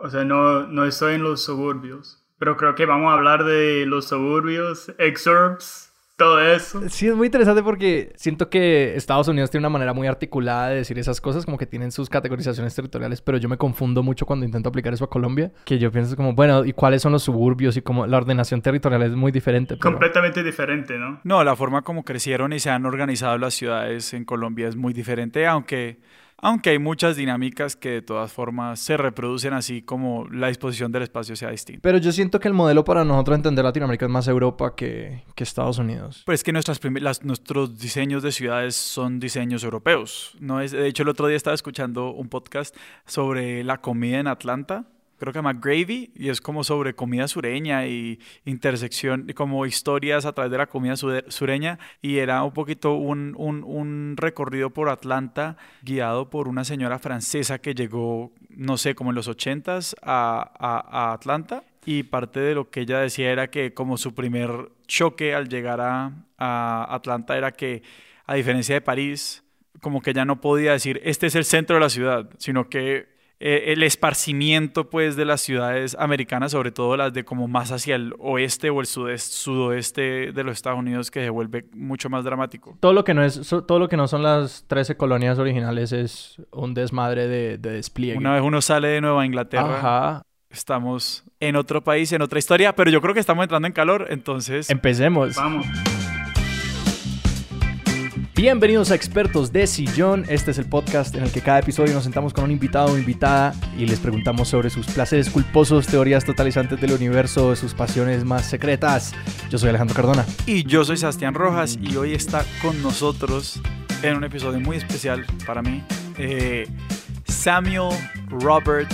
o sea, no, no estoy en los suburbios, pero creo que vamos a hablar de los suburbios, exurbs, todo eso. Sí, es muy interesante porque siento que Estados Unidos tiene una manera muy articulada de decir esas cosas, como que tienen sus categorizaciones territoriales, pero yo me confundo mucho cuando intento aplicar eso a Colombia, que yo pienso como, bueno, ¿y cuáles son los suburbios? Y como la ordenación territorial es muy diferente. Completamente diferente, ¿no? No, la forma como crecieron y se han organizado las ciudades en Colombia es muy diferente, aunque aunque hay muchas dinámicas que de todas formas se reproducen así como la disposición del espacio sea distinta. Pero yo siento que el modelo para nosotros entender Latinoamérica es más Europa que, que Estados Unidos. Pues que nuestras nuestros diseños de ciudades son diseños europeos. No es, de hecho, el otro día estaba escuchando un podcast sobre la comida en Atlanta creo que se llama Gravy, y es como sobre comida sureña y intersección, como historias a través de la comida sureña, y era un poquito un, un, un recorrido por Atlanta guiado por una señora francesa que llegó, no sé, como en los ochentas a, a, a Atlanta, y parte de lo que ella decía era que como su primer choque al llegar a, a Atlanta era que, a diferencia de París, como que ella no podía decir, este es el centro de la ciudad, sino que eh, el esparcimiento pues de las ciudades americanas, sobre todo las de como más hacia el oeste o el sudeste, sudoeste de los Estados Unidos que se vuelve mucho más dramático. Todo lo que no es todo lo que no son las 13 colonias originales es un desmadre de, de despliegue. Una vez uno sale de Nueva Inglaterra, estamos en otro país, en otra historia, pero yo creo que estamos entrando en calor, entonces empecemos. Vamos. Bienvenidos a Expertos de Sillón. Este es el podcast en el que cada episodio nos sentamos con un invitado o invitada y les preguntamos sobre sus placeres culposos, teorías totalizantes del universo, sus pasiones más secretas. Yo soy Alejandro Cardona. Y yo soy Sebastián Rojas y hoy está con nosotros en un episodio muy especial para mí, eh, Samuel Robert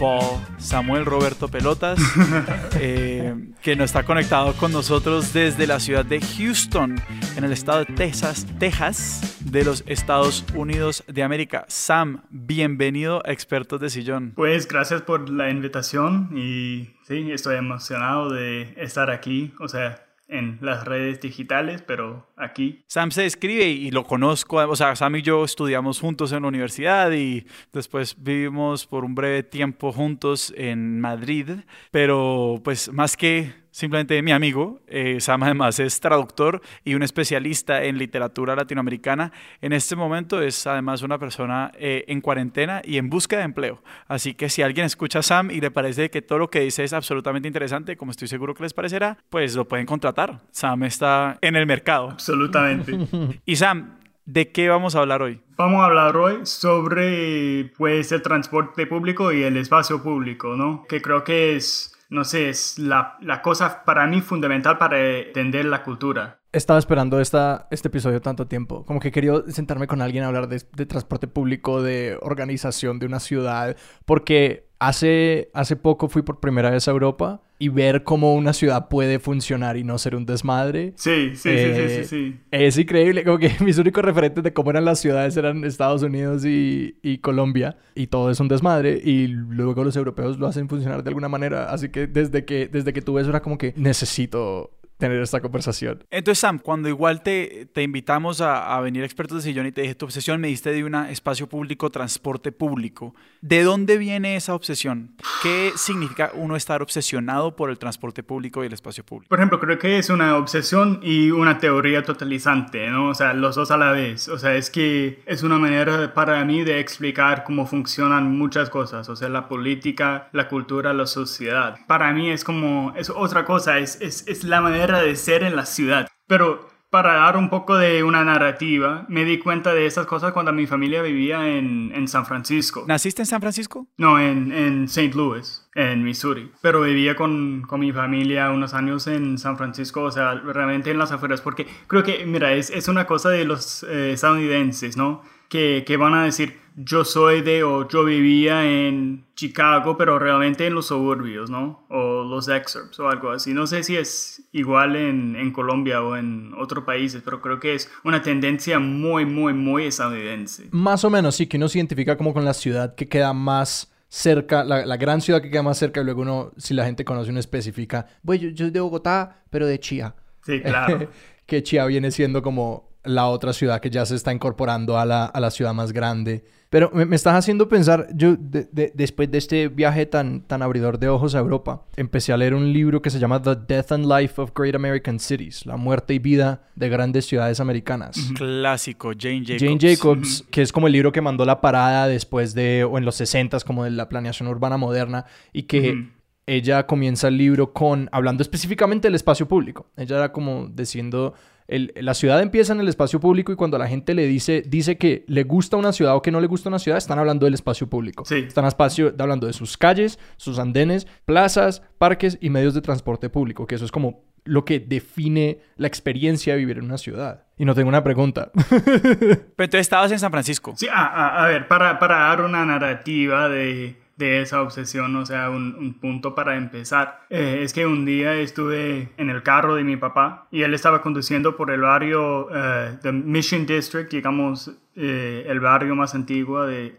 Paul Samuel Roberto Pelotas, eh, que nos está conectado con nosotros desde la ciudad de Houston, en el estado de Texas, Texas, de los Estados Unidos de América. Sam, bienvenido a Expertos de Sillón. Pues gracias por la invitación y sí, estoy emocionado de estar aquí. O sea, en las redes digitales, pero aquí. Sam se escribe y lo conozco, o sea, Sam y yo estudiamos juntos en la universidad y después vivimos por un breve tiempo juntos en Madrid, pero pues más que simplemente mi amigo. Eh, Sam además es traductor y un especialista en literatura latinoamericana. En este momento es además una persona eh, en cuarentena y en búsqueda de empleo. Así que si alguien escucha a Sam y le parece que todo lo que dice es absolutamente interesante, como estoy seguro que les parecerá, pues lo pueden contratar. Sam está en el mercado. Absolutamente. y Sam, ¿De qué vamos a hablar hoy? Vamos a hablar hoy sobre pues el transporte público y el espacio público, ¿no? Que creo que es no sé, es la, cosa para mí fundamental para entender la cultura. Estaba esperando esta, este episodio tanto tiempo. Como que quería sentarme con alguien a hablar de, de transporte público, de organización de una ciudad, porque hace, hace poco fui por primera vez a Europa y ver cómo una ciudad puede funcionar y no ser un desmadre. Sí, sí, sí, sí, sí, sí, Es increíble, como que mis únicos referentes de cómo eran las ciudades eran Estados Unidos y, y, Colombia y todo es un desmadre y luego los europeos lo hacen funcionar de alguna manera, así que desde que, desde que tuve eso era como que necesito tener esta conversación. Entonces, Sam, cuando igual te, te invitamos a, a, venir expertos de sillón y te dije tu obsesión, me diste de un espacio público, transporte público. ¿De dónde viene esa obsesión? ¿Qué significa uno estar obsesionado por el transporte público y el espacio público? Por ejemplo, creo que es una obsesión y una teoría totalizante, ¿no? O sea, los dos a la vez. O sea, es que es una manera para mí de explicar cómo funcionan muchas cosas. O sea, la política, la cultura, la sociedad. Para mí es como, es otra cosa, es, es, es la manera de ser en la ciudad. Pero para dar un poco de una narrativa, me di cuenta de esas cosas cuando mi familia vivía en, en San Francisco. ¿Naciste en San Francisco? No, en, en St. Louis, en Missouri. Pero vivía con, con, mi familia unos años en San Francisco, o sea, realmente en las afueras, porque creo que, mira, es, es una cosa de los eh, estadounidenses, ¿no? Que, que van a decir, yo soy de o yo vivía en Chicago, pero realmente en los suburbios, ¿no? O los exurbs o algo así. No sé si es igual en, en, Colombia o en otros países, pero creo que es una tendencia muy, muy, muy estadounidense. Más o menos, sí, que uno se identifica como con la ciudad que queda más cerca, la, la gran ciudad que queda más cerca y luego uno, si la gente conoce, uno especifica, bueno, yo, yo soy de Bogotá, pero de Chía. Sí, claro. que Chía viene siendo como la otra ciudad que ya se está incorporando a la, a la ciudad más grande Pero me, me estás haciendo pensar, yo de- de- después de este viaje tan, tan abridor de ojos a Europa, empecé a leer un libro que se llama The Death and Life of Great American Cities, la muerte y vida de grandes ciudades americanas. Clásico, Jane Jacobs. Jane Jacobs, que es como el libro que mandó la parada después de, o en los 60s, como de la planeación urbana moderna, y que Ujú. ella comienza el libro con, hablando específicamente del espacio público. Ella era como diciendo, el- la ciudad empieza en el espacio público y cuando la gente le dice, dice que le gusta una ciudad o que no le gusta una ciudad, están hablando del espacio público. Sí. Están espacio, hablando de sus calles, sus andenes, plazas, parques y medios de transporte público, que eso es como lo que define la experiencia de vivir en una ciudad. Y no tengo una pregunta. Pero entonces estabas en San Francisco. Sí, a, a- a ver, para, para dar una narrativa de, de esa obsesión, o sea, un, un punto para empezar, eh, es que un día estuve en el carro de mi papá y él estaba conduciendo por el barrio eh, de Mission District, digamos, eh, el barrio más antiguo de,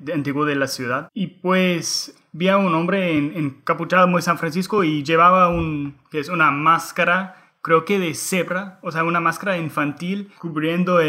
la ciudad. Y pues vi a un hombre en- encapuchado muy San Francisco y llevaba un, que es una máscara creo que de cebra, o sea, una máscara infantil cubriendo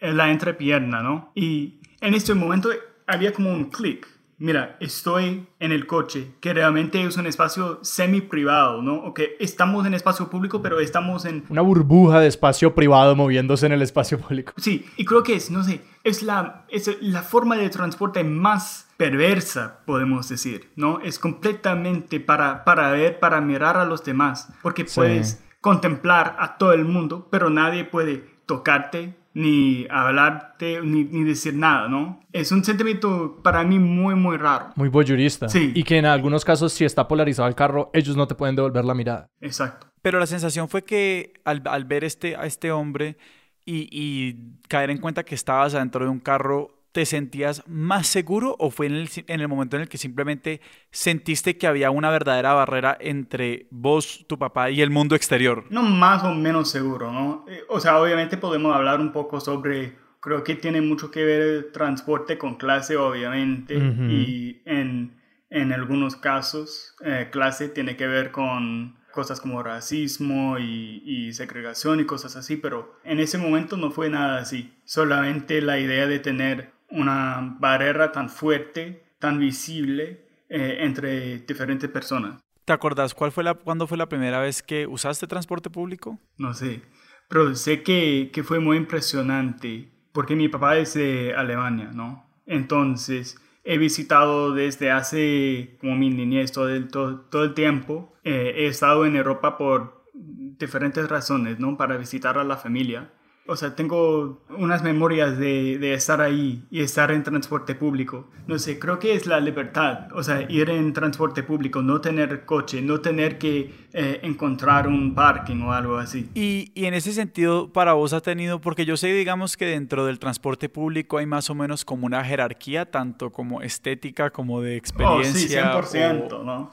la entrepierna, ¿no? Y en este momento había como un clic. Mira, estoy en el coche, que realmente es un espacio semi privado, ¿no? O que estamos en espacio público, pero estamos en... Una burbuja de espacio privado moviéndose en el espacio público. Sí, y creo que es, no sé, es la, es la forma de transporte más perversa, podemos decir, ¿no? Es completamente para, para ver, para mirar a los demás, porque Sí. puedes contemplar a todo el mundo, pero nadie puede tocarte, ni hablarte, ni, ni decir nada, ¿no? Es un sentimiento para mí muy, muy raro. Muy voyurista. Sí. Y que en algunos casos, si está polarizado el carro, ellos no te pueden devolver la mirada. Exacto. Pero la sensación fue que al, al ver este, a este hombre y, y caer en cuenta que estabas adentro de un carro, ¿te sentías más seguro o fue en el, si- en el momento en el que simplemente sentiste que había una verdadera barrera entre vos, tu papá y el mundo exterior? No más o menos seguro, ¿no? Eh, O sea, obviamente podemos hablar un poco sobre, creo que tiene mucho que ver el transporte con clase, obviamente, y en, en algunos casos eh, clase tiene que ver con cosas como racismo y, y segregación y cosas así, pero en ese momento no fue nada así, solamente la idea de tener una barrera tan fuerte, tan visible eh, entre diferentes personas. ¿Te acordás cuál fue la, cuándo fue la primera vez que usaste transporte público? No sé, pero sé que, que fue muy impresionante porque mi papá es de Alemania, ¿no? Entonces he visitado desde hace como mi niñez todo el, todo, todo el tiempo. Eh, he estado en Europa por diferentes razones, ¿no? Para visitar a la familia. O sea, tengo unas memorias de, de estar ahí y estar en transporte público. No sé, creo que es la libertad. O sea, ir en transporte público, no tener coche, no tener que eh, encontrar un parking o algo así. Y, y en ese sentido, para vos ha tenido, porque yo sé, digamos, que dentro del transporte público hay más o menos como una jerarquía, tanto como estética como de experiencia. Oh, sí, 100%, o- ¿no?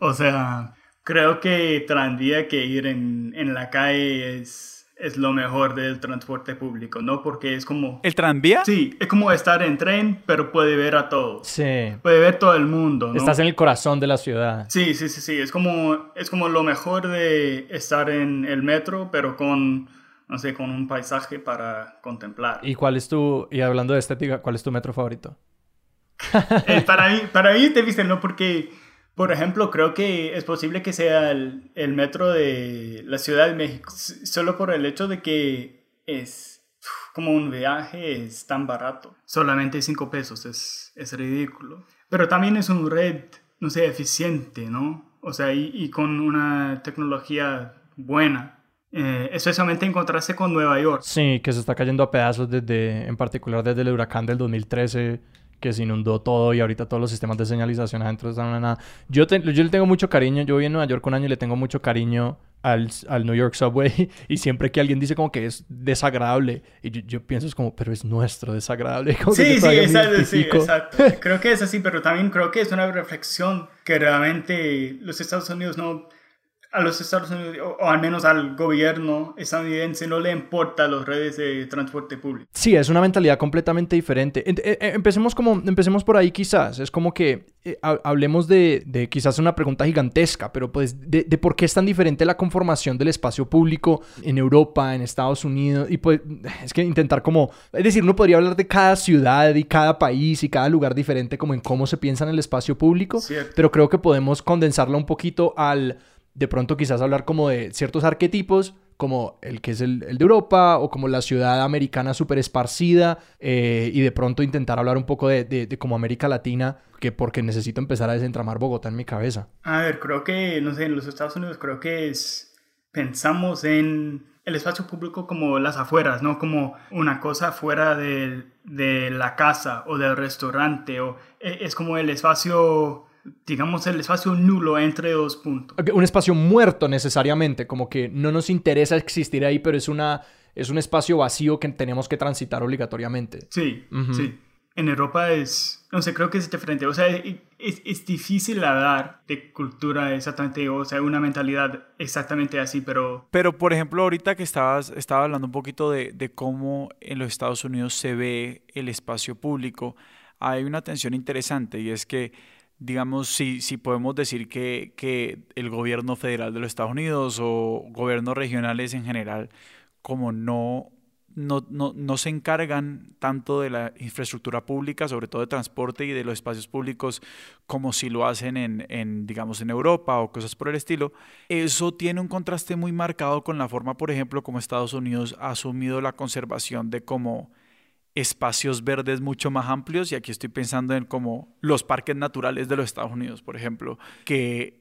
O sea, creo que tranvía que ir en, en la calle es, es lo mejor del transporte público, ¿no? Porque es como... ¿El tranvía? Sí, es como estar en tren, pero puede ver a todos. Sí. Puede ver todo el mundo, ¿no? Estás en el corazón de la ciudad. Sí, sí, sí, sí. Es como, es como lo mejor de estar en el metro, pero con, no sé, con un paisaje para contemplar. ¿Y cuál es tu, y hablando de estética, cuál es tu metro favorito? Eh, para mí, para mí te viste, ¿no? Porque, por ejemplo, creo que es posible que sea el, el metro de la Ciudad de México, solo por el hecho de que es como un viaje, es tan barato. Solamente 5 pesos, es, es ridículo. Pero también es un red, no sé, eficiente, ¿no? O sea, y, y con una tecnología buena. Eh, especialmente en contraste con Nueva York. Sí, que se está cayendo a pedazos desde, en particular desde el huracán del 2013, que se inundó todo y ahorita todos los sistemas de señalización adentro están en nada. Yo, te- yo le tengo mucho cariño, yo viví en Nueva York un año y le tengo mucho cariño al, al New York Subway y siempre que alguien dice como que es desagradable y yo, yo pienso es como, pero es nuestro desagradable. Como Sí, sí, exacto, sí, exacto. Creo que es así, pero también creo que es una reflexión que realmente los Estados Unidos no... a los Estados Unidos, o, al menos al gobierno estadounidense, no le importa las redes de transporte público. Sí, es una mentalidad completamente diferente. Eh, eh, empecemos, como, empecemos por ahí quizás. Es como que eh, hablemos de, de, quizás una pregunta gigantesca, pero pues de, de, por qué es tan diferente la conformación del espacio público en Europa, en Estados Unidos. Y pues es que intentar como, es decir, uno podría hablar de cada ciudad y cada país y cada lugar diferente como en cómo se piensa en el espacio público. Pero creo que podemos condensarla un poquito al de pronto quizás hablar como de ciertos arquetipos, como el que es el, de Europa o como la ciudad americana súper esparcida eh, y de pronto intentar hablar un poco de, de, como América Latina, que porque necesito empezar a desentramar Bogotá en mi cabeza. A ver, creo que, no sé, en los Estados Unidos creo que es, pensamos en el espacio público como las afueras, ¿no? Como una cosa fuera de, de la casa o del restaurante, o e, es como el espacio digamos, el espacio nulo entre dos puntos. Un espacio muerto necesariamente, como que no nos interesa existir ahí, pero es, una, es un espacio vacío que tenemos que transitar obligatoriamente. Sí, sí. En Europa es, no sé, creo que es diferente. O sea, es, es, difícil hablar de cultura exactamente, o sea, una mentalidad exactamente así, pero... Pero, por ejemplo, ahorita que estabas, estaba hablando un poquito de, de cómo en los Estados Unidos se ve el espacio público, hay una tensión interesante y es que digamos, si, si podemos decir que, que, el gobierno federal de los Estados Unidos o gobiernos regionales en general, como no, no, no, no, se encargan tanto de la infraestructura pública, sobre todo de transporte y de los espacios públicos, como si lo hacen en, en, digamos, en Europa o cosas por el estilo, eso tiene un contraste muy marcado con la forma, por ejemplo, como Estados Unidos ha asumido la conservación de cómo espacios verdes mucho más amplios y aquí estoy pensando en como los parques naturales de los Estados Unidos, por ejemplo, que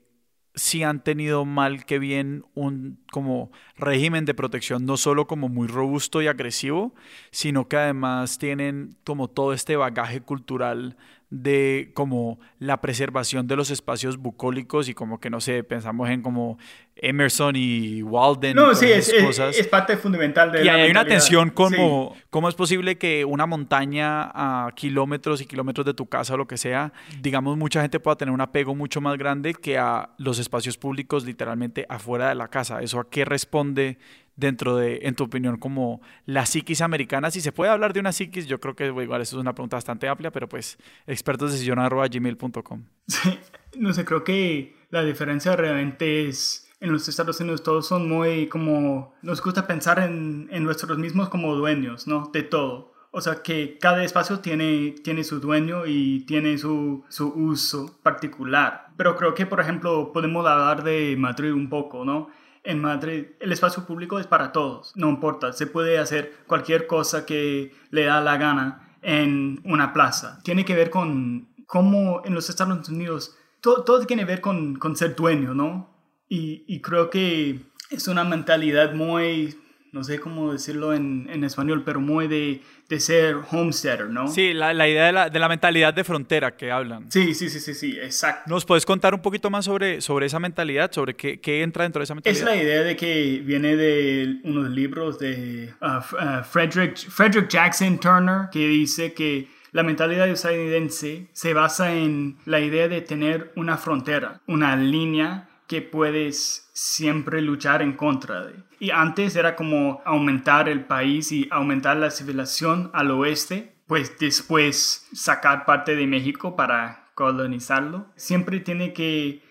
sí han tenido mal que bien un como régimen de protección no solo como muy robusto y agresivo, sino que además tienen como todo este bagaje cultural de como la preservación de los espacios bucólicos y como que no sé, pensamos en como Emerson y Walden. No, sí, es, es, parte fundamental de... Y hay una tensión como, ¿cómo es posible que una montaña a kilómetros y kilómetros de tu casa o lo que sea, digamos, mucha gente pueda tener un apego mucho más grande que a los espacios públicos literalmente afuera de la casa? ¿Eso a qué responde dentro de, en tu opinión, como la psiquis americana? Si se puede hablar de una psiquis, yo creo que igual eso es una pregunta bastante amplia, pero pues expertos de gmail.com. Sí, no sé, creo que la diferencia realmente es en los Estados Unidos todos son muy como, nos gusta pensar en, en nuestros mismos como dueños, ¿no? De todo. O sea que cada espacio tiene, tiene su dueño y tiene su, su uso particular. Pero creo que, por ejemplo, podemos hablar de Madrid un poco, ¿no? en Madrid el espacio público es para todos, no importa, se puede hacer cualquier cosa que le da la gana en una plaza. Tiene que ver con cómo en los Estados Unidos todo, todo tiene que ver con, con ser dueño, ¿no? Y, y creo que es una mentalidad muy no sé cómo decirlo en, en español, pero muy de, de, ser homesteader, ¿no? Sí, la, la idea de la, de la, mentalidad de frontera que hablan. Sí, sí, sí, sí, sí, exacto. ¿Nos puedes contar un poquito más sobre, sobre esa mentalidad, sobre qué, qué entra dentro de esa mentalidad? Es la idea de que viene de unos libros de uh, uh, Frederick, Frederick Jackson Turner, que dice que la mentalidad estadounidense se basa en la idea de tener una frontera, una línea que puedes siempre luchar en contra de. Y antes era como aumentar el país y aumentar la civilización al oeste, pues después sacar parte de México para colonizarlo. Siempre tiene que,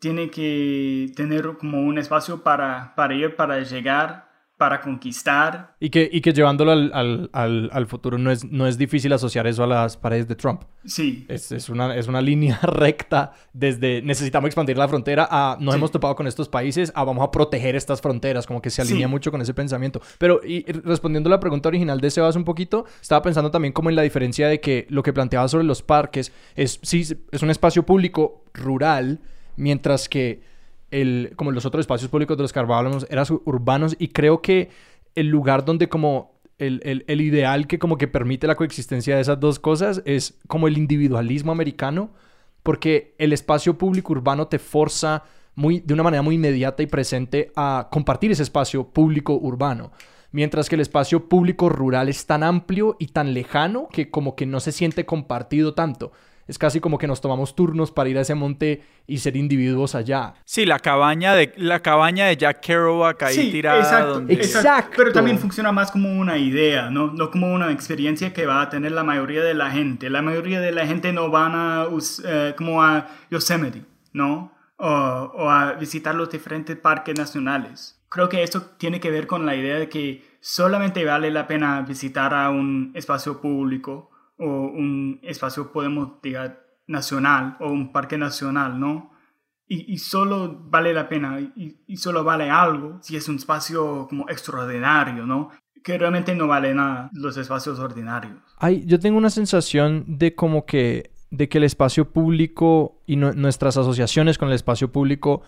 tiene que tener como un espacio para, para ir, para llegar para conquistar. Y que, y que llevándolo al, al, al, futuro no es, no es difícil asociar eso a las paredes de Trump. Sí. Es, es, una, es una línea recta desde necesitamos expandir la frontera a nos hemos topado con estos países a vamos a proteger estas fronteras, como que se alinea mucho con ese pensamiento. Pero y, respondiendo a la pregunta original de Sebas un poquito, estaba pensando también como en la diferencia de que lo que planteaba sobre los parques es, sí, es un espacio público rural, mientras que el, como los otros espacios públicos de los que hablábamos, eran urbanos y creo que el lugar donde como el, el, el, ideal que como que permite la coexistencia de esas dos cosas es como el individualismo americano, porque el espacio público urbano te forza muy, de una manera muy inmediata y presente a compartir ese espacio público urbano. Mientras que el espacio público rural es tan amplio y tan lejano que como que no se siente compartido tanto. Es casi como que nos tomamos turnos para ir a ese monte y ser individuos allá. Sí, la cabaña de, la cabaña de Jack Kerouac ahí tirada. Exacto, exacto, Pero también funciona más como una idea, ¿no? No como una experiencia que va a tener la mayoría de la gente. La mayoría de la gente no van a, eh, como a Yosemite, ¿no? O, o a visitar los diferentes parques nacionales. Creo que esto tiene que ver con la idea de que solamente vale la pena visitar a un espacio público o un espacio, podemos decir, nacional o un parque nacional, ¿no? Y, solo vale la pena y, y, solo vale algo si es un espacio como extraordinario, ¿no? Que realmente no vale nada los espacios ordinarios. Ay, yo tengo una sensación de como que, de que el espacio público y nuestras asociaciones con el espacio público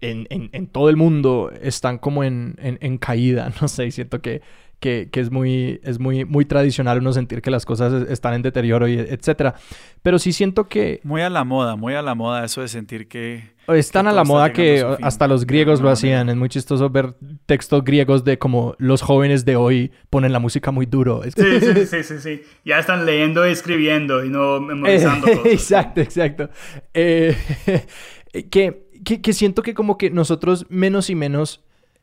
en, en, todo el mundo están como en, en, caída, no sé, siento que, que, que, es, muy, es muy, muy tradicional uno sentir que las cosas están en deterioro, y etcétera. Pero sí siento que... Muy a la moda, muy a la moda eso de sentir que... Están a la moda que hasta los griegos lo hacían. Es muy chistoso ver textos griegos de como los jóvenes de hoy ponen la música muy duro. Sí, sí, sí, sí, sí. Ya están leyendo y escribiendo y no memorizando cosas. exacto, exacto. Eh, que que, siento que como que nosotros menos y menos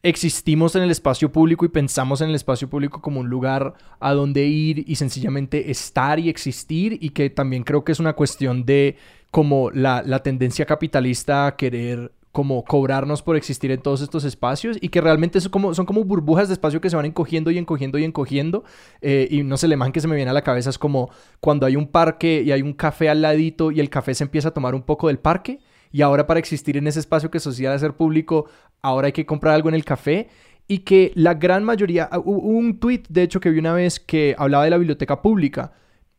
existimos en el espacio público y pensamos en el espacio público como un lugar a donde ir y sencillamente estar y existir y que también creo que es una cuestión de como la, tendencia capitalista a querer como cobrarnos por existir en todos estos espacios y que realmente son como, son como burbujas de espacio que se van encogiendo y encogiendo y encogiendo eh, y no sé, le man que se me viene a la cabeza es como cuando hay un parque y hay un café al ladito y el café se empieza a tomar un poco del parque y ahora para existir en ese espacio que social ser público, ahora hay que comprar algo en el café y que la gran mayoría, ah, hubo un tweet de hecho que vi una vez que hablaba de la biblioteca pública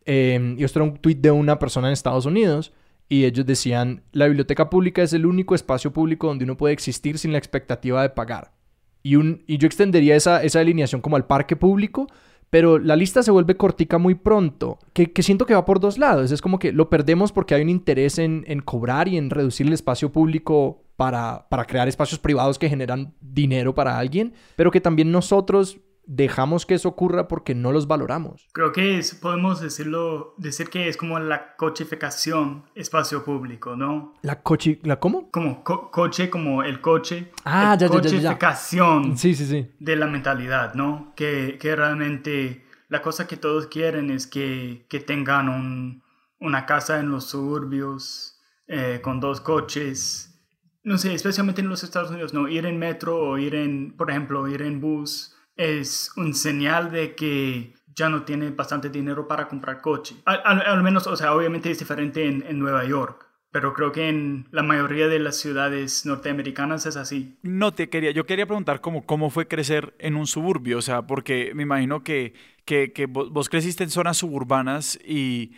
em, y esto era un tweet de una persona en Estados Unidos y ellos decían, la biblioteca pública es el único espacio público donde uno puede existir sin la expectativa de pagar. Y, un, y yo extendería esa, esa alineación como al parque público, pero la lista se vuelve cortica muy pronto, que, siento que va por dos lados. Es como que lo perdemos porque hay un interés en, en cobrar y en reducir el espacio público para, para crear espacios privados que generan dinero para alguien, pero que también nosotros dejamos que eso ocurra porque no los valoramos. Creo que podemos decirlo, decir que es como la cochificación espacio público, ¿no? ¿La coche, la cómo? Como coche, como el coche. Ah, ya, ya, cochificación sí, sí, sí. de la mentalidad, ¿no? Que, que realmente la cosa que todos quieren es que, que tengan un, una casa en los suburbios eh, con dos coches. No sé, especialmente en los Estados Unidos, ¿no? Ir en metro o ir en, por ejemplo, ir en bus es un señal de que ya no tiene bastante dinero para comprar coche. Al, menos, o sea, obviamente es diferente en, Nueva York. Pero creo que en la mayoría de las ciudades norteamericanas es así. No te quería, yo quería preguntar cómo, cómo fue crecer en un suburbio, o sea, porque me imagino que, que, que vos, creciste en zonas suburbanas y,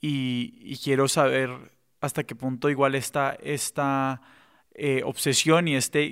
y, quiero saber hasta qué punto igual está esta eh, obsesión y este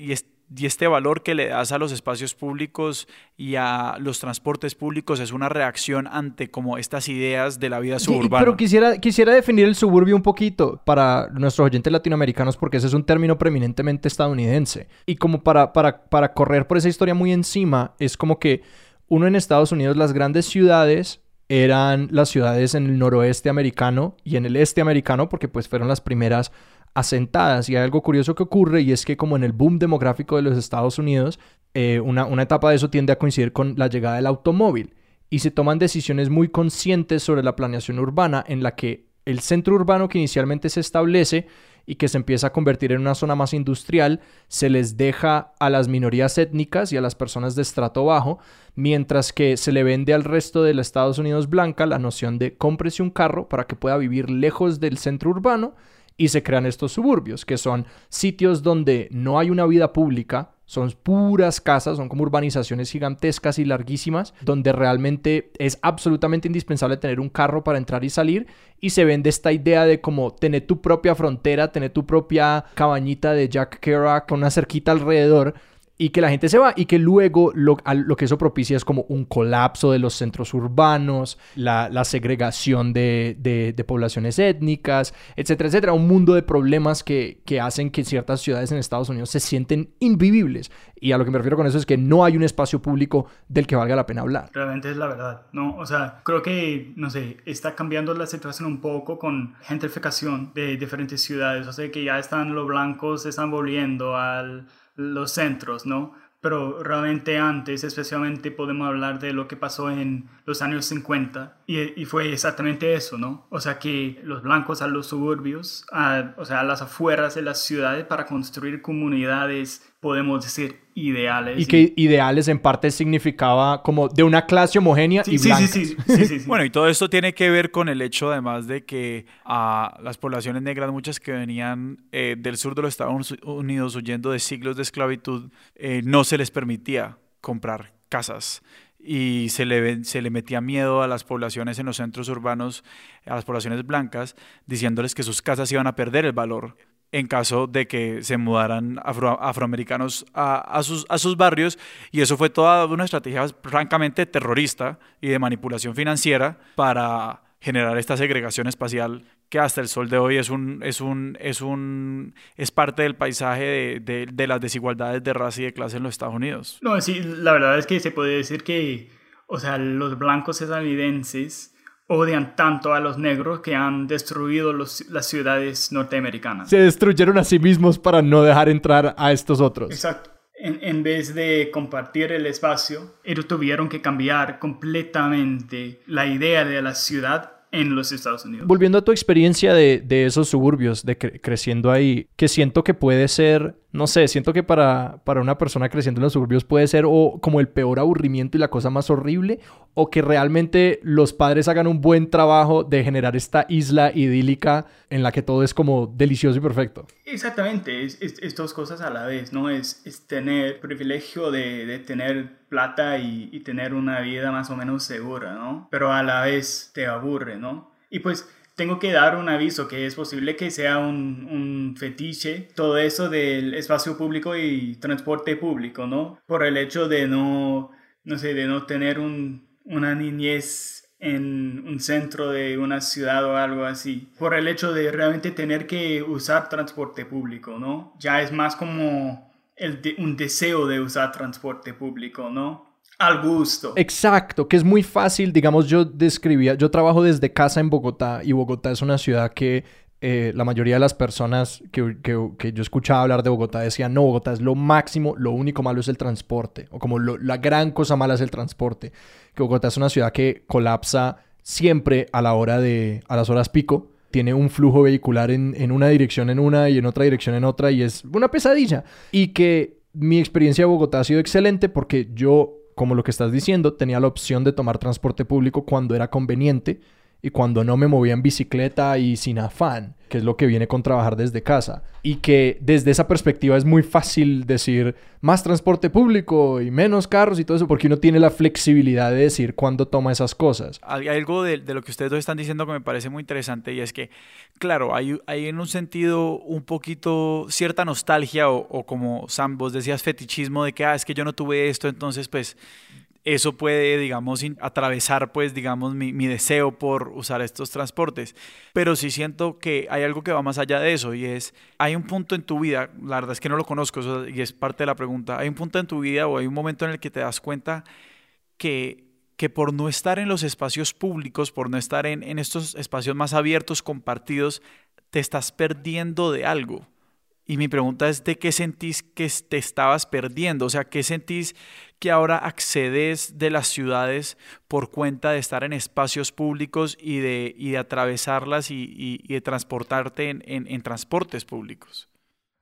y este valor que le das a los espacios públicos y a los transportes públicos es una reacción ante como estas ideas de la vida suburbana. pero quisiera, quisiera definir el suburbio un poquito para nuestros oyentes latinoamericanos porque ese es un término preeminentemente estadounidense. Y como para, para, para correr por esa historia muy encima, es como que uno en Estados Unidos, las grandes ciudades eran las ciudades en el noroeste americano y en el este americano porque pues fueron las primeras asentadas. Y hay algo curioso que ocurre y es que como en el boom demográfico de los Estados Unidos, eh, una, una etapa de eso tiende a coincidir con la llegada del automóvil y se toman decisiones muy conscientes sobre la planeación urbana en la que el centro urbano que inicialmente se establece y que se empieza a convertir en una zona más industrial, se les deja a las minorías étnicas y a las personas de estrato bajo, mientras que se le vende al resto de los Estados Unidos blanca la noción de cómprese un carro para que pueda vivir lejos del centro urbano y se crean estos suburbios, que son sitios donde no hay una vida pública, son puras casas, son como urbanizaciones gigantescas y larguísimas, donde realmente es absolutamente indispensable tener un carro para entrar y salir. Y se vende esta idea de como tener tu propia frontera, tener tu propia cabañita de Jack Kerouac con una cerquita alrededor y que la gente se va y que luego lo, lo que eso propicia es como un colapso de los centros urbanos, la, segregación de, poblaciones étnicas, etcétera, etcétera. Un mundo de problemas que, que hacen que ciertas ciudades en Estados Unidos se sienten invivibles. Y a lo que me refiero con eso es que no hay un espacio público del que valga la pena hablar. Realmente es la verdad, ¿no? O sea, creo que, no sé, está cambiando la situación un poco con gentrificación de diferentes ciudades. O sea, que ya están los blancos, se están volviendo al los centros, ¿no? Pero realmente antes, especialmente, podemos hablar de lo que pasó en los años 50 y, fue exactamente eso, ¿no? O sea, que los blancos a los suburbios, o sea, a las afueras de las ciudades para construir comunidades podemos decir, ideales. Y, que ideales en parte significaba como de una clase homogénea y blanca. Sí, sí, sí, Bueno, y todo esto tiene que ver con el hecho además de que a las poblaciones negras, muchas que venían eh, del sur de los Estados Unidos huyendo de siglos de esclavitud, eh, no se les permitía comprar casas y se le, se le metía miedo a las poblaciones en los centros urbanos, a las poblaciones blancas, diciéndoles que sus casas iban a perder el valor en caso de que se mudaran afroamericanos a, sus, a sus barrios. Y eso fue toda una estrategia francamente terrorista y de manipulación financiera para generar esta segregación espacial que hasta el sol de hoy es un es un es un es parte del paisaje de, de las desigualdades de raza y de clase en los Estados Unidos. No, sí, la verdad es que se puede decir que, o sea, los blancos estadounidenses odian tanto a los negros que han destruido las ciudades norteamericanas. Se destruyeron a sí mismos para no dejar entrar a estos otros. Exacto. En, en, vez de compartir el espacio, ellos tuvieron que cambiar completamente la idea de la ciudad en los Estados Unidos. Volviendo a tu experiencia de, de esos suburbios, de creciendo ahí, que siento que puede ser, no sé, siento que para, para una persona creciendo en los suburbios puede ser o como el peor aburrimiento y la cosa más horrible, o que realmente los padres hagan un buen trabajo de generar esta isla idílica en la que todo es como delicioso y perfecto. Exactamente, es, es, dos cosas a la vez, ¿no? Es, es tener privilegio de, de tener plata y, y, tener una vida más o menos segura, ¿no? Pero a la vez te aburre, ¿no? Y pues tengo que dar un aviso que es posible que sea un, un fetiche todo eso del espacio público y transporte público, ¿no? Por el hecho de no, no sé, de no tener un, una niñez en un centro de una ciudad o algo así, por el hecho de realmente tener que usar transporte público, ¿no? Ya es más como un deseo de usar transporte público, ¿no? Al gusto. Exacto, que es muy fácil, digamos, yo describía, yo trabajo desde casa en Bogotá y Bogotá es una ciudad que eh, la mayoría de las personas que, que, yo escuchaba hablar de Bogotá decían, no, Bogotá es lo máximo, lo único malo es el transporte, o como la gran cosa mala es el transporte, que Bogotá es una ciudad que colapsa siempre a la hora de, a las horas pico, tiene un flujo vehicular en, en, una dirección en una y en otra dirección en otra y es una pesadilla. Y que mi experiencia de Bogotá ha sido excelente porque yo, como lo que estás diciendo, tenía la opción de tomar transporte público cuando era conveniente y cuando no me movía en bicicleta y sin afán, que es lo que viene con trabajar desde casa. Y que desde esa perspectiva es muy fácil decir más transporte público y menos carros y todo eso, porque uno tiene la flexibilidad de decir cuándo toma esas cosas. Hay algo de, lo que ustedes dos están diciendo que me parece muy interesante y es que, claro, hay, hay en un sentido un poquito cierta nostalgia o, o como Sam, vos decías fetichismo de que, ah, es que yo no tuve esto, entonces pues eso puede, digamos, atravesar, pues, digamos, mi, deseo por usar estos transportes. Pero sí siento que hay algo que va más allá de eso y es, hay un punto en tu vida, la verdad es que no lo conozco y es parte de la pregunta, hay un punto en tu vida o hay un momento en el que te das cuenta que, que por no estar en los espacios públicos, por no estar en, en estos espacios más abiertos, compartidos, te estás perdiendo de algo. Y mi pregunta es, ¿de qué sentís que te estabas perdiendo? O sea, ¿qué sentís que ahora accedes de las ciudades por cuenta de estar en espacios públicos y de, y de atravesarlas y, de transportarte en, transportes públicos?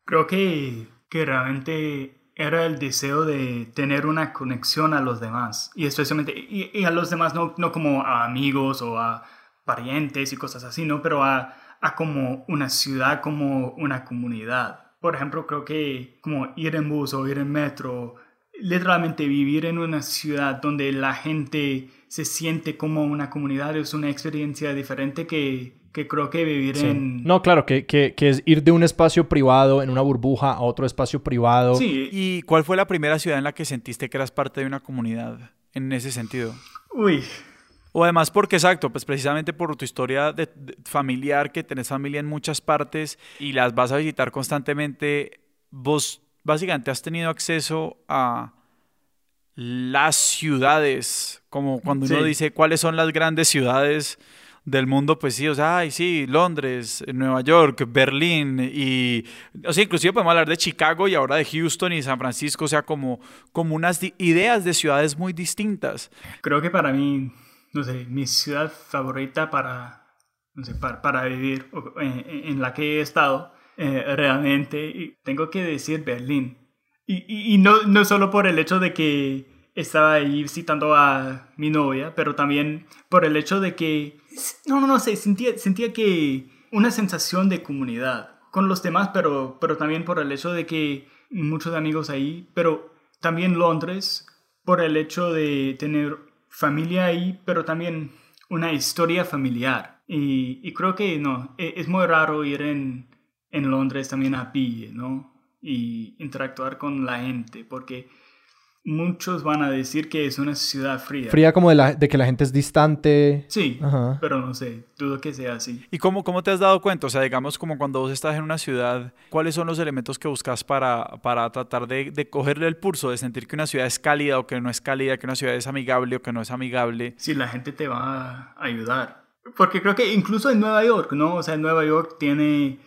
Creo que, que realmente era el deseo de tener una conexión a los demás y especialmente y, a los demás no, no, como a amigos o a parientes y cosas así, ¿no? Pero a, a como una ciudad, como una comunidad. Por ejemplo, creo que como ir en bus o ir en metro literalmente vivir en una ciudad donde la gente se siente como una comunidad es una experiencia diferente que, que creo que vivir en... No, claro, que, que, que, es ir de un espacio privado en una burbuja a otro espacio privado. Sí. ¿Y cuál fue la primera ciudad en la que sentiste que eras parte de una comunidad en ese sentido? Uy. O además porque, exacto, pues precisamente por tu historia de, familiar, que tenés familia en muchas partes y las vas a visitar constantemente, vos básicamente has tenido acceso a las ciudades, como cuando uno dice cuáles son las grandes ciudades del mundo, pues sí, o sea, ay, sí, Londres, Nueva York, Berlín y, o sea, inclusive podemos hablar de Chicago y ahora de Houston y San Francisco, o sea, como, como unas ideas de ciudades muy distintas. Creo que para mí, no sé, mi ciudad favorita para, no sé, para, vivir, en, la que he estado eh, realmente, tengo que decir Berlín. Y, y, no, no solo por el hecho de que estaba ahí visitando a mi novia, pero también por el hecho de que, no, no, no sé, sentía, sentía que una sensación de comunidad con los demás, pero, pero también por el hecho de que muchos amigos ahí, pero también Londres, por el hecho de tener familia ahí, pero también una historia familiar. Y, y creo que no, e, es, muy raro ir en, en Londres también a pie, ¿no? Y interactuar con la gente, porque Muchos van a decir que es una ciudad fría. Fría como de, la, de que la gente es distante. Sí, pero no sé, dudo que sea así. ¿Y cómo, cómo te has dado cuenta? O sea, digamos como cuando vos estás en una ciudad, ¿cuáles son los elementos que buscas para, para tratar de, de cogerle el pulso, de sentir que una ciudad es cálida o que no es cálida, que una ciudad es amigable o que no es amigable? Sí, la gente te va a ayudar. Porque creo que incluso en Nueva York, ¿no? O sea, Nueva York tiene,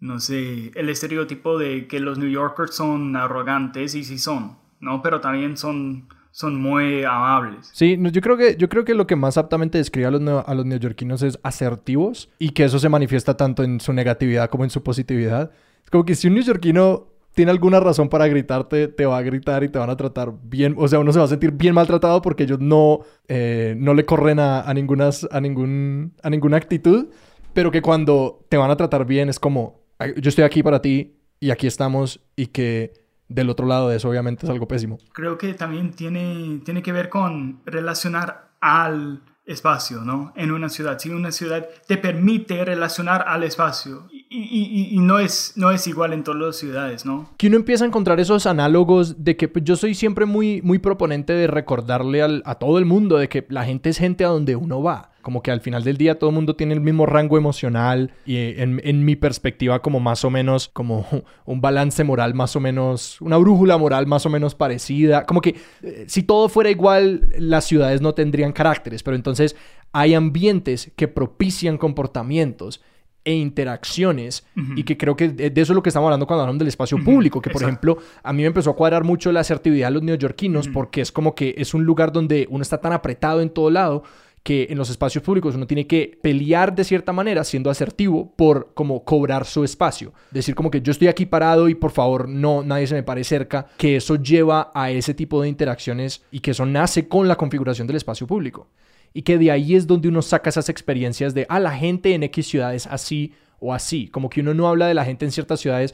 no sé, el estereotipo de que los New Yorkers son arrogantes y sí son ¿no? Pero también son, son muy amables. Sí, yo creo, que, yo creo que lo que más aptamente describe a los, a los neoyorquinos es asertivos y que eso se manifiesta tanto en su negatividad como en su positividad. Es como que si un neoyorquino tiene alguna razón para gritarte, te va a gritar y te van a tratar bien, o sea, uno se va a sentir bien maltratado porque ellos no, eh, no le corren a, a, ningunas, a, ningún, a ninguna actitud, pero que cuando te van a tratar bien es como, yo estoy aquí para ti y aquí estamos y que del otro lado de eso obviamente es algo pésimo. Creo que también tiene, tiene que ver con relacionar al espacio, ¿no? En una ciudad. Si una ciudad te permite relacionar al espacio y, y, no, es, no es igual en todas las ciudades, ¿no? Que uno empieza a encontrar esos análogos de que pues, yo soy siempre muy, muy proponente de recordarle al, a todo el mundo de que la gente es gente a donde uno va como que al final del día todo el mundo tiene el mismo rango emocional y en, en, mi perspectiva como más o menos como un balance moral más o menos, una brújula moral más o menos parecida. Como que eh, si todo fuera igual, las ciudades no tendrían caracteres, pero entonces hay ambientes que propician comportamientos e interacciones y que creo que de eso es lo que estamos hablando cuando hablamos del espacio público, que por ejemplo a mí me empezó a cuadrar mucho la asertividad de los neoyorquinos porque es como que es un lugar donde uno está tan apretado en todo lado que en los espacios públicos uno tiene que pelear de cierta manera siendo asertivo por como cobrar su espacio. Decir como que yo estoy aquí parado y por favor no, nadie se me pare cerca, que eso lleva a ese tipo de interacciones y que eso nace con la configuración del espacio público. Y que de ahí es donde uno saca esas experiencias de, ah, la gente en X ciudades así o así. Como que uno no habla de la gente en ciertas ciudades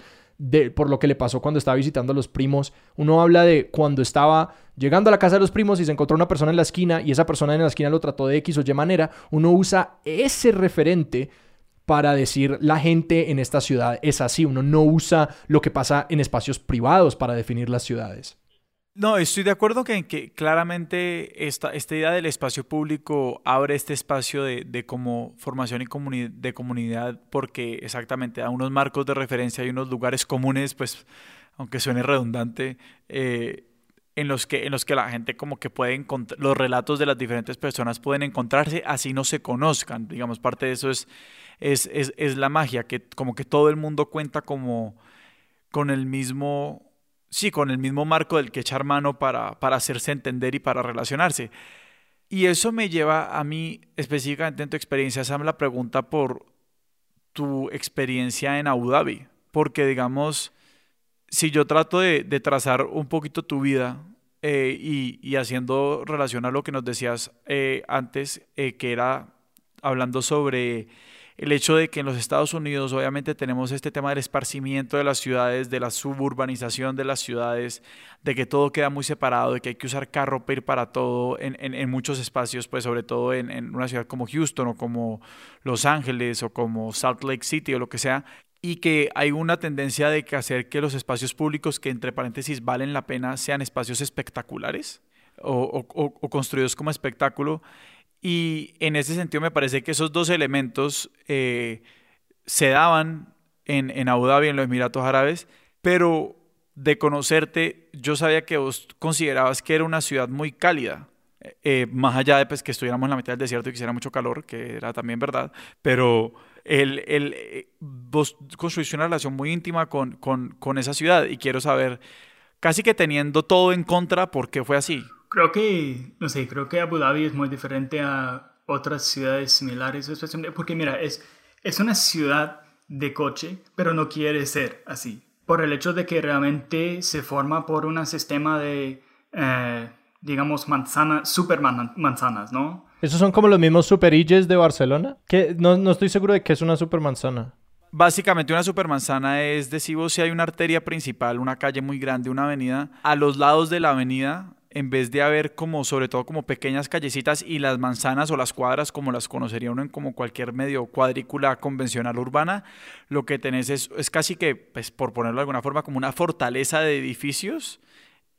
por lo que le pasó cuando estaba visitando a los primos. Uno habla de cuando estaba llegando a la casa de los primos y se encontró una persona en la esquina y esa persona en la esquina lo trató de X o Y manera. Uno usa ese referente para decir la gente en esta ciudad es así. Uno no usa lo que pasa en espacios privados para definir las ciudades. No, estoy de acuerdo que, que claramente esta, esta idea del espacio público abre este espacio de, de como formación y de comunidad porque exactamente da unos marcos de referencia y unos lugares comunes, pues, aunque suene redundante, eh, en los que en los que la gente como que puede encontrar los relatos de las diferentes personas pueden encontrarse así no se conozcan digamos parte de eso es es, es, es la magia que como que todo el mundo cuenta como con el mismo sí, con el mismo marco del que echar mano para, para hacerse entender y para relacionarse. Y eso me lleva a mí, específicamente en tu experiencia, Sam, la pregunta por tu experiencia en Abu Dhabi. Porque, digamos, si yo trato de, trazar un poquito tu vida eh, y, haciendo relación a lo que nos decías eh, antes, eh, que era hablando sobre el hecho de que en los Estados Unidos obviamente tenemos este tema del esparcimiento de las ciudades, de la suburbanización de las ciudades, de que todo queda muy separado, de que hay que usar carro para ir para todo en, muchos espacios, pues sobre todo en una ciudad como Houston o como Los Ángeles o como Salt Lake City o lo que sea, y que hay una tendencia de que hacer que los espacios públicos que entre paréntesis valen la pena sean espacios espectaculares o, o, construidos como espectáculo. Y en ese sentido me parece que esos dos elementos eh, se daban en, en Abu Dhabi, en los Emiratos Árabes, pero de conocerte, yo sabía que vos considerabas que era una ciudad muy cálida. Eh, más allá de pues, que estuviéramos en la mitad del desierto y que hiciera mucho calor, que era también verdad, pero el, el, eh, vos construiste una relación muy íntima con, con, con, esa ciudad y quiero saber, casi que teniendo todo en contra, ¿por qué fue así? Creo que, no sé, creo que Abu Dhabi es muy diferente a otras ciudades similares, porque mira, es, es una ciudad de coche, pero no quiere ser así, por el hecho de que realmente se forma por un sistema de... Eh, digamos, manzanas, super manzanas, ¿no? ¿Esos son como los mismos superilles de Barcelona? Que no, no estoy seguro de que es una supermanzana. Básicamente una supermanzana es decir, si hay una arteria principal, una calle muy grande, una avenida, a los lados de la avenida, en vez de haber como, sobre todo como pequeñas callecitas y las manzanas o las cuadras como las conocería uno en como cualquier medio cuadrícula convencional urbana, lo que tenés es, es casi que, pues por ponerlo de alguna forma, como una fortaleza de edificios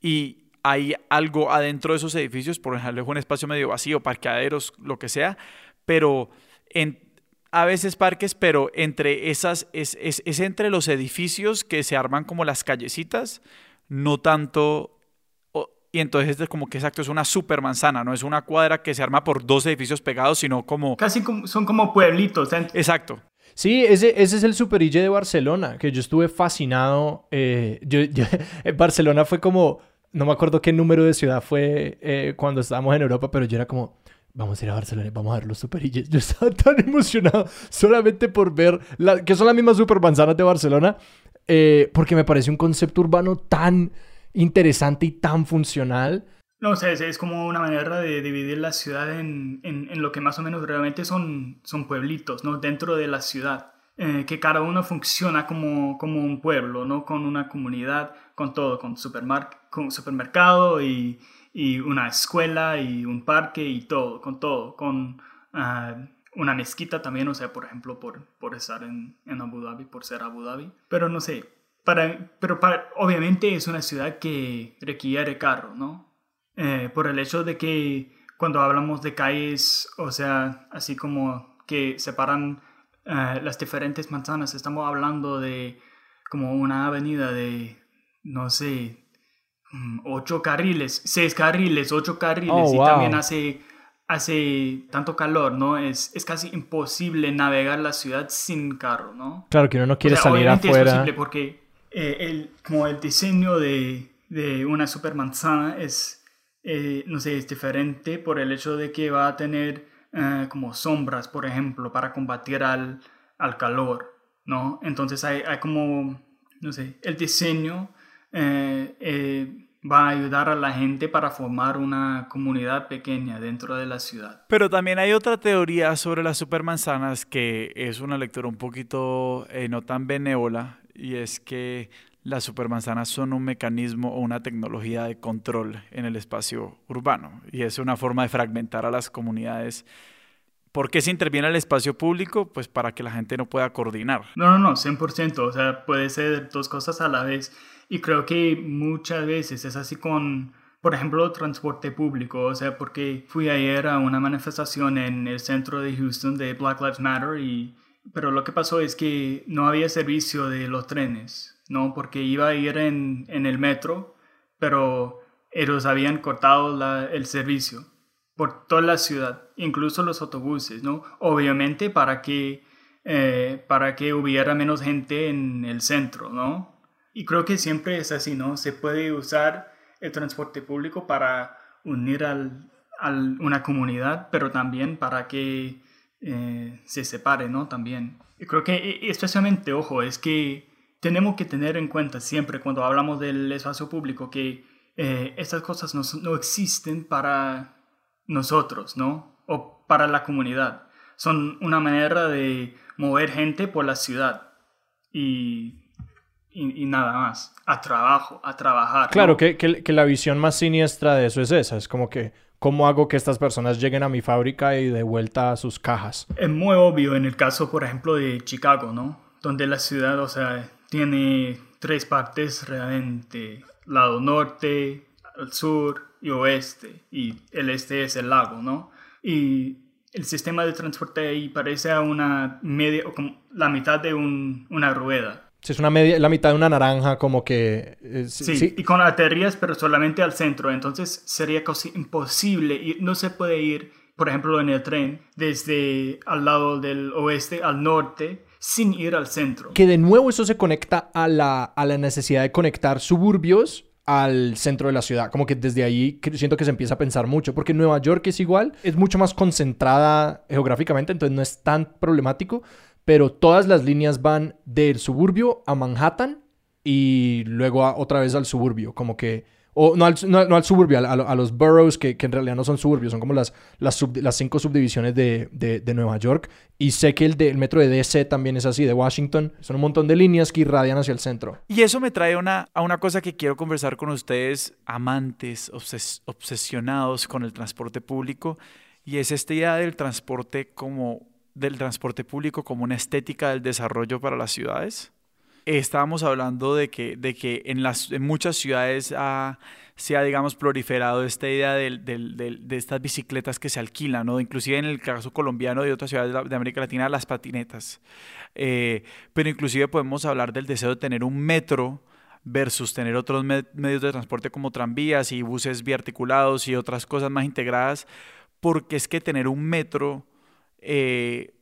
y hay algo adentro de esos edificios, por ejemplo, es un espacio medio vacío, parqueaderos, lo que sea, pero en, a veces parques, pero entre esas, es, es, es, entre los edificios que se arman como las callecitas, no tanto... y entonces es como que exacto, es una super manzana, no es una cuadra que se arma por dos edificios pegados, sino como... Casi son como pueblitos. Exacto. Sí, ese, ese es el superille de Barcelona, que yo estuve fascinado. Eh, yo, Barcelona fue como no me acuerdo qué número de ciudad fue eh, cuando estábamos en Europa, pero yo era como, vamos a ir a Barcelona, vamos a ver los superilles. Yo estaba tan emocionado solamente por ver, la, que son las mismas super manzanas de Barcelona, eh, porque me parece un concepto urbano tan interesante y tan funcional. No, o sea, es, como una manera de dividir la ciudad en, en, en, lo que más o menos realmente son, son pueblitos, ¿no? Dentro de la ciudad. Eh, que cada uno funciona como, como un pueblo, ¿no? Con una comunidad, con todo, con, con supermercado y, y, una escuela y un parque y todo, con todo, con ah, una mezquita también, o sea, por ejemplo, por, por estar en, en, Abu Dhabi, por ser Abu Dhabi. Pero no sé, para, pero para, obviamente es una ciudad que requiere carro, ¿no? Eh, por el hecho de que cuando hablamos de calles, o sea, así como que separan eh, las diferentes manzanas. Estamos hablando de como una avenida de, no sé, mm, ocho carriles, seis carriles, ocho carriles oh, y también hace, hace tanto calor, ¿no? Es, es casi imposible navegar la ciudad sin carro, ¿no? Claro que uno no quiere salir afuera. Es posible porque eh, el, como el diseño de, de una supermanzana es, eh, no sé, es diferente por el hecho de que va a tener eh, como sombras, por ejemplo, para combatir al, al calor, ¿no? Entonces hay, como, no sé, el diseño eh, eh, va a ayudar a la gente para formar una comunidad pequeña dentro de la ciudad. Pero también hay otra teoría sobre las supermanzanas que es una lectura un poquito no tan benévola y es que las supermanzanas son un mecanismo o una tecnología de control en el espacio urbano y es una forma de fragmentar a las comunidades. ¿Por qué se interviene el espacio público? Pues para que la gente no pueda coordinar. No, no, no, 100%. O sea, puede ser dos cosas a la vez. Y creo que muchas veces es así con, por ejemplo, transporte público. O sea, porque fui ayer a una manifestación en el centro de Houston de Black Lives Matter y... Pero lo que pasó es que no había servicio de los trenes ¿no? Porque iba a ir en, el metro, pero ellos habían cortado el servicio por toda la ciudad, incluso los autobuses, ¿no? Obviamente para que, eh, para que hubiera menos gente en el centro, ¿no? Y creo que siempre es así, ¿no? Se puede usar el transporte público para unir a una comunidad, pero también para que eh, se separe, ¿no? También. Y creo que especialmente, ojo, es que tenemos que tener en cuenta siempre cuando hablamos del espacio público que eh, estas cosas no, existen para nosotros, ¿no? O para la comunidad. Son una manera de mover gente por la ciudad y, y, nada más, a trabajo, a trabajar. Claro, que, que, que la visión más siniestra de eso es esa, es como que ¿Cómo hago que estas personas lleguen a mi fábrica y de vuelta a sus cajas? Es muy obvio en el caso, por ejemplo, de Chicago, ¿no? Donde la ciudad, o sea, tiene tres partes realmente. Lado norte, el sur y oeste. Y el este es el lago, ¿no? Y el sistema de transporte ahí parece a una media, o como la mitad de un, una rueda. Es una media, la mitad de una naranja, como que. Eh, sí, y con arterias, pero solamente al centro. Entonces sería casi imposible. Y no se puede ir, por ejemplo, en el tren, desde al lado del oeste al norte, sin ir al centro. Que de nuevo eso se conecta a la, a la necesidad de conectar suburbios al centro de la ciudad. Como que desde ahí siento que se empieza a pensar mucho, porque Nueva York es igual, es mucho más concentrada geográficamente, entonces no es tan problemático, pero todas las líneas van del suburbio a Manhattan y luego otra vez al suburbio, como que... O no al, no, suburbio, a, los boroughs, que, en realidad no son suburbios, son como las, las, las cinco subdivisiones de, de, Nueva York. Y sé que el, de, metro de DC también es así, de Washington. Son un montón de líneas que irradian hacia el centro. Y eso me trae una, a una cosa que quiero conversar con ustedes, amantes, obsesionados con el transporte público. Y es esta idea del transporte como del transporte público como una estética del desarrollo para las ciudades. Estábamos hablando de que, de que en, las, en muchas ciudades se ha, digamos, proliferado esta idea de, de, estas bicicletas que se alquilan, ¿no? inclusive en el caso colombiano y otras ciudades de América Latina, las patinetas. Eh, pero inclusive podemos hablar del deseo de tener un metro versus tener otros medios de transporte como tranvías y buses biarticulados y otras cosas más integradas, porque es que tener un metro eh,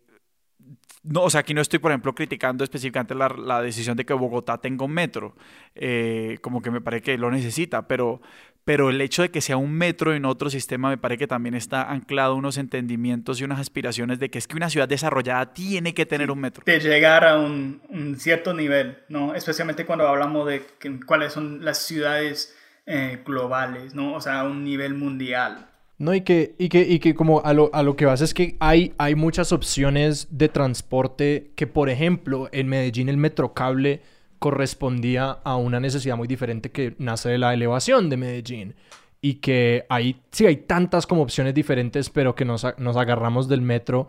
no, o sea, aquí no estoy, por ejemplo, criticando específicamente la, decisión de que Bogotá tenga un metro, eh, como que me parece que lo necesita, pero, pero el hecho de que sea un metro en otro sistema me parece que también está anclado unos entendimientos y unas aspiraciones de que es que una ciudad desarrollada tiene que tener un metro. De llegar a un, cierto nivel, ¿no? Especialmente cuando hablamos de cuáles son las ciudades eh, globales, ¿no? O sea, a un nivel mundial. No, y que, y que, y que como a lo, a lo que vas es que hay, hay muchas opciones de transporte que, por ejemplo, en Medellín el metrocable correspondía a una necesidad muy diferente que nace de la elevación de Medellín. Y que hay, sí, hay tantas como opciones diferentes, pero que nos, nos agarramos del metro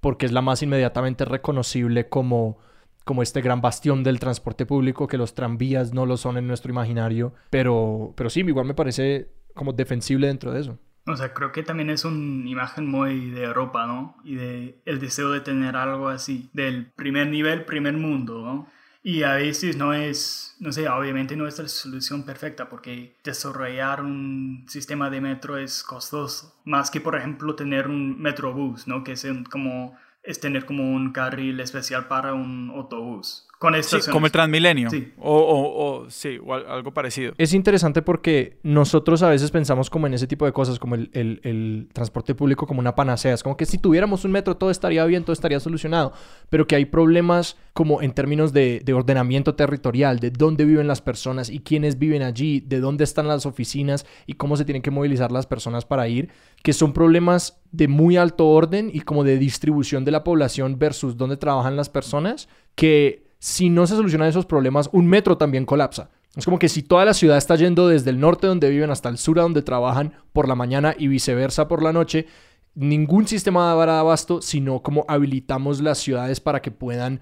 porque es la más inmediatamente reconocible como, como este gran bastión del transporte público, que los tranvías no lo son en nuestro imaginario. Pero, pero sí, igual me parece como defensible dentro de eso. O sea, creo que también es una imagen muy de Europa, ¿no? Y de el deseo de tener algo así, del primer nivel, primer mundo, ¿no? Y a veces no es, no sé, obviamente no es la solución perfecta porque desarrollar un sistema de metro es costoso. Más que, por ejemplo, tener un metrobús, ¿no? Que es como, es tener como un carril especial para un autobús. Con sí, como el Transmilenio. Sí. O, o, sí, o algo parecido. Es interesante porque nosotros a veces pensamos como en ese tipo de cosas, como el, el, el, transporte público como una panacea. Es como que si tuviéramos un metro todo estaría bien, todo estaría solucionado. Pero que hay problemas como en términos de, de ordenamiento territorial, de dónde viven las personas y quiénes viven allí, de dónde están las oficinas y cómo se tienen que movilizar las personas para ir, que son problemas de muy alto orden y como de distribución de la población versus dónde trabajan las personas, que si no se solucionan esos problemas, un metro también colapsa. Es como que si toda la ciudad está yendo desde el norte donde viven hasta el sur a donde trabajan por la mañana y viceversa por la noche, ningún sistema dará abasto, sino como habilitamos las ciudades para que puedan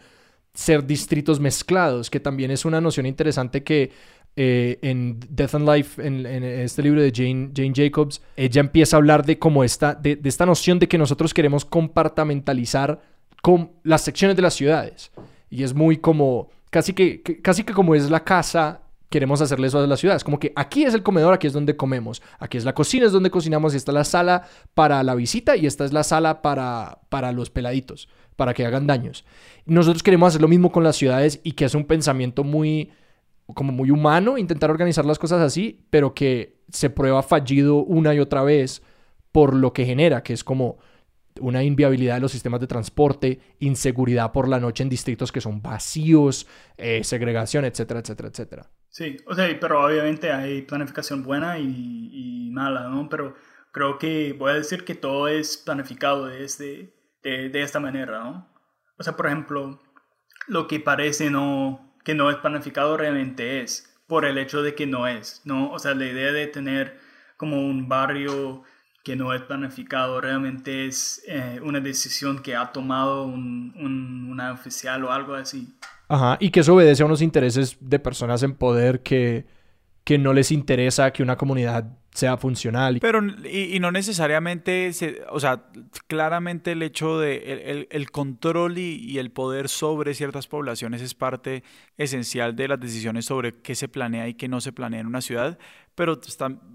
ser distritos mezclados, que también es una noción interesante que eh, en Death and Life, en, este libro de Jane, Jane Jacobs, ella empieza a hablar de como esta, de, de esta noción de que nosotros queremos compartamentalizar con las secciones de las ciudades. Y es muy como, casi que, casi que como es la casa, queremos hacerle eso a las ciudades. Como que aquí es el comedor, aquí es donde comemos, aquí es la cocina, es donde cocinamos, y esta es la sala para la visita y esta es la sala para, para los peladitos, para que hagan daños. Nosotros queremos hacer lo mismo con las ciudades y que es un pensamiento muy como muy humano intentar organizar las cosas así, pero que se prueba fallido una y otra vez por lo que genera, que es como una inviabilidad de los sistemas de transporte, inseguridad por la noche en distritos que son vacíos, eh, segregación, etcétera, etcétera, etcétera. Sí, o sea, pero obviamente hay planificación buena y, mala, ¿no? Pero creo que voy a decir que todo es planificado de, de, de esta manera, ¿no? o sea, por ejemplo, lo que parece no, que no es planificado realmente es, por el hecho de que no es, ¿no? O sea, la idea de tener como un barrio que no es planificado, realmente es eh, una decisión que ha tomado un, un, una oficial o algo así. Ajá, y que eso obedece a unos intereses de personas en poder que, que no les interesa que una comunidad sea funcional. Pero, y, no necesariamente, o sea, claramente el hecho de el, el, control y, y, el poder sobre ciertas poblaciones es parte esencial de las decisiones sobre qué se planea y qué no se planea en una ciudad, pero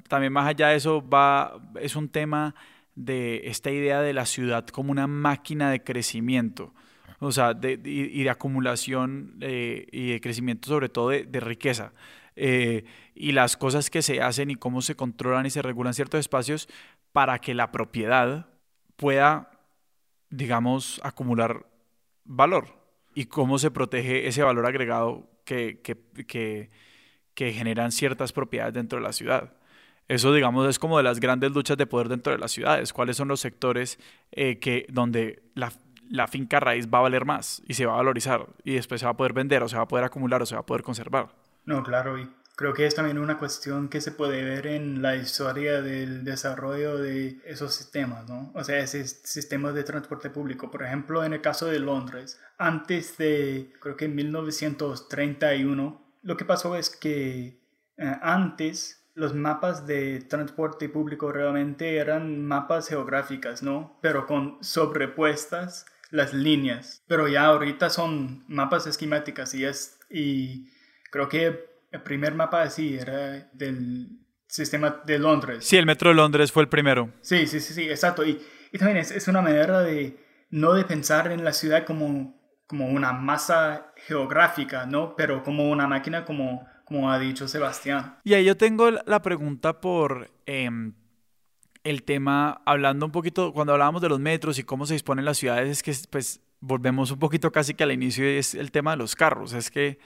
también más allá de eso va, es un tema de esta idea de la ciudad como una máquina de crecimiento, o sea, de, y, de acumulación eh, y de crecimiento sobre todo de, de riqueza. Eh, y las cosas que se hacen y cómo se controlan y se regulan ciertos espacios para que la propiedad pueda, digamos, acumular valor y cómo se protege ese valor agregado que, que, que, que generan ciertas propiedades dentro de la ciudad. Eso, digamos, es como de las grandes luchas de poder dentro de las ciudades. ¿Cuáles son los sectores eh, que, donde la, la, finca raíz va a valer más y se va a valorizar y después se va a poder vender o se va a poder acumular o se va a poder conservar? No, claro, y creo que es también una cuestión que se puede ver en la historia del desarrollo de esos sistemas, ¿no? O sea, esos sistemas de transporte público. Por ejemplo, en el caso de Londres, antes de, creo que en 1931, lo que pasó es que eh, antes los mapas de transporte público realmente eran mapas geográficas, ¿no? Pero con sobrepuestas las líneas. Pero ya ahorita son mapas esquemáticas y es... Y Creo que el primer mapa así era del sistema de Londres. Sí, el metro de Londres fue el primero. Sí, sí, sí, sí exacto. Y, y también es, es, una manera de no de pensar en la ciudad como, como una masa geográfica, ¿no? Pero como una máquina, como, como ha dicho Sebastián. Y ahí yo tengo la pregunta por eh, el tema, hablando un poquito, cuando hablábamos de los metros y cómo se disponen las ciudades, es que pues volvemos un poquito casi que al inicio y es el tema de los carros. Es que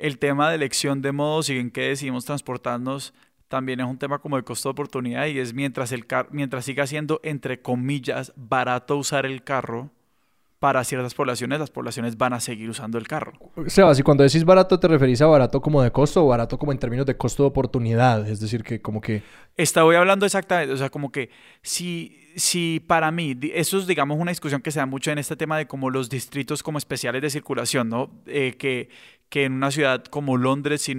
el tema de elección de modos y en qué decidimos transportarnos también es un tema como de costo de oportunidad y es mientras, el mientras siga siendo, entre comillas, barato usar el carro, para ciertas poblaciones, las poblaciones van a seguir usando el carro. Sebas, y cuando decís barato, ¿te referís a barato como de costo o barato como en términos de costo de oportunidad? Es decir, que como que... Estaba hablando exactamente, o sea, como que si, si para mí, eso es, digamos, una discusión que se da mucho en este tema de como los distritos como especiales de circulación, ¿no? Eh, que que en una ciudad como Londres, si,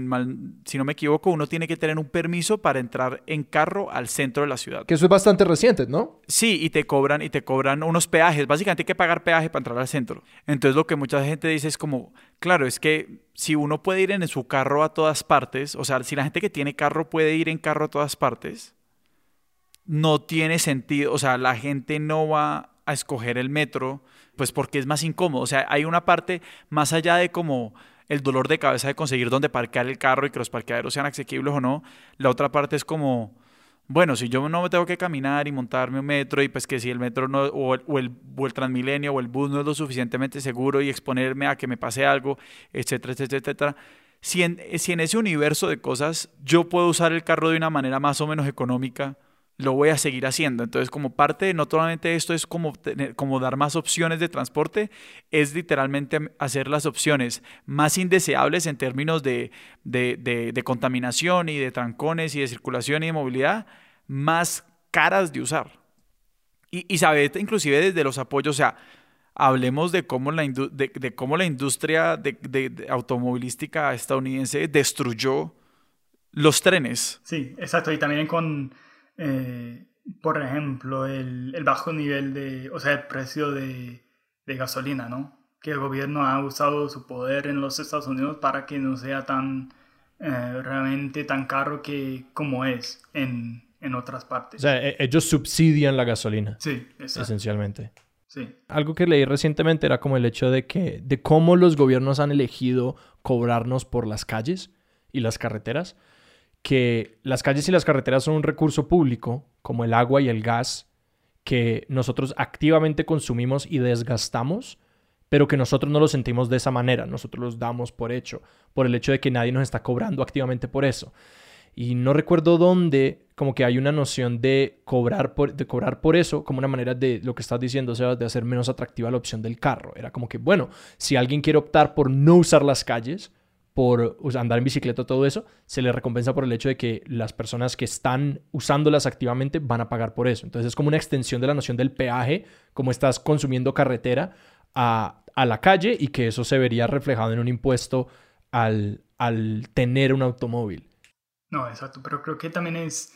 si no me equivoco, uno tiene que tener un permiso para entrar en carro al centro de la ciudad. Que eso es bastante reciente, ¿no? Sí, y te cobran y te cobran unos peajes. Básicamente hay que pagar peaje para entrar al centro. Entonces lo que mucha gente dice es como, claro, es que si uno puede ir en su carro a todas partes, o sea, si la gente que tiene carro puede ir en carro a todas partes, no tiene sentido, o sea, la gente no va a escoger el metro, pues porque es más incómodo. O sea, hay una parte más allá de como el dolor de cabeza de conseguir dónde parquear el carro y que los parqueaderos sean asequibles o no. La otra parte es como, bueno, si yo no tengo que caminar y montarme un metro y pues que si el metro no, o el, o el, o el Transmilenio o el bus no es lo suficientemente seguro y exponerme a que me pase algo, etcétera, etcétera, etcétera. Si en, si en ese universo de cosas yo puedo usar el carro de una manera más o menos económica, lo voy a seguir haciendo. Entonces, como parte no solamente esto es como, tener, como dar más opciones de transporte, es literalmente hacer las opciones más indeseables en términos de, de, de, contaminación y de trancones y de circulación y de movilidad, más caras de usar. Y, y saber inclusive desde los apoyos, o sea, hablemos de cómo la, de, cómo la industria de, automovilística estadounidense destruyó los trenes. Sí, exacto. Y también con eh, por ejemplo, el, el, bajo nivel de, o sea, el precio de, de, gasolina, ¿no? Que el gobierno ha usado su poder en los Estados Unidos para que no sea tan, eh, realmente tan caro que como es en, en otras partes. O sea, e, ellos subsidian la gasolina. Sí, exacto. Esencialmente. Sí. Algo que leí recientemente era como el hecho de que, de cómo los gobiernos han elegido cobrarnos por las calles y las carreteras que las calles y las carreteras son un recurso público, como el agua y el gas, que nosotros activamente consumimos y desgastamos, pero que nosotros no lo sentimos de esa manera, nosotros los damos por hecho, por el hecho de que nadie nos está cobrando activamente por eso. y no recuerdo dónde, como que hay una noción de cobrar por, de cobrar por eso, como una manera de lo que estás diciendo, o sea, de hacer menos atractiva la opción del carro. Era como que, bueno, si alguien quiere optar por no usar las calles, por andar en bicicleta, todo eso, se le recompensa por el hecho de que las personas que están usándolas activamente van a pagar por eso. Entonces es como una extensión de la noción del peaje, como estás consumiendo carretera a, a la calle y que eso se vería reflejado en un impuesto al, al tener un automóvil. No, exacto, pero creo que también es,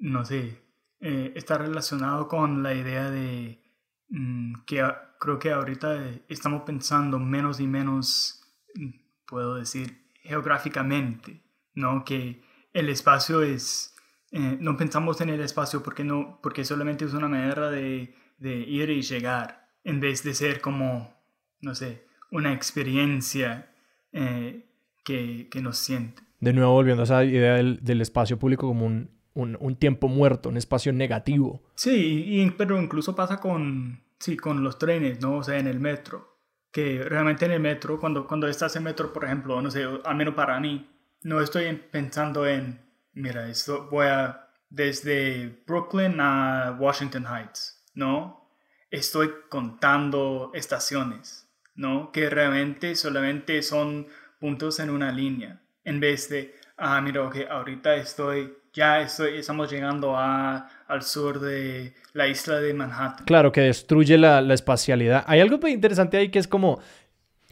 no sé, eh, está relacionado con la idea de mm, que creo que ahorita estamos pensando menos y menos mm, puedo decir, geográficamente, ¿no? Que el espacio es, eh, no pensamos en el espacio porque, no, porque solamente es una manera de, de ir y llegar, en vez de ser como, no sé, una experiencia eh, que, que, nos siente. De nuevo, volviendo a esa idea del, del espacio público como un, un, un, tiempo muerto, un espacio negativo. Sí, y, pero incluso pasa con, sí, con los trenes, ¿no? O sea, en el metro que realmente en el metro, cuando, cuando estás en metro, por ejemplo, no sé, al menos para mí, no estoy pensando en, mira, esto voy a desde Brooklyn a Washington Heights, ¿no? Estoy contando estaciones, ¿no? Que realmente solamente son puntos en una línea, en vez de, ah, mira, que ahorita estoy ya estoy, estamos llegando a, al sur de la isla de Manhattan. Claro, que destruye la, la espacialidad. Hay algo muy interesante ahí que es como,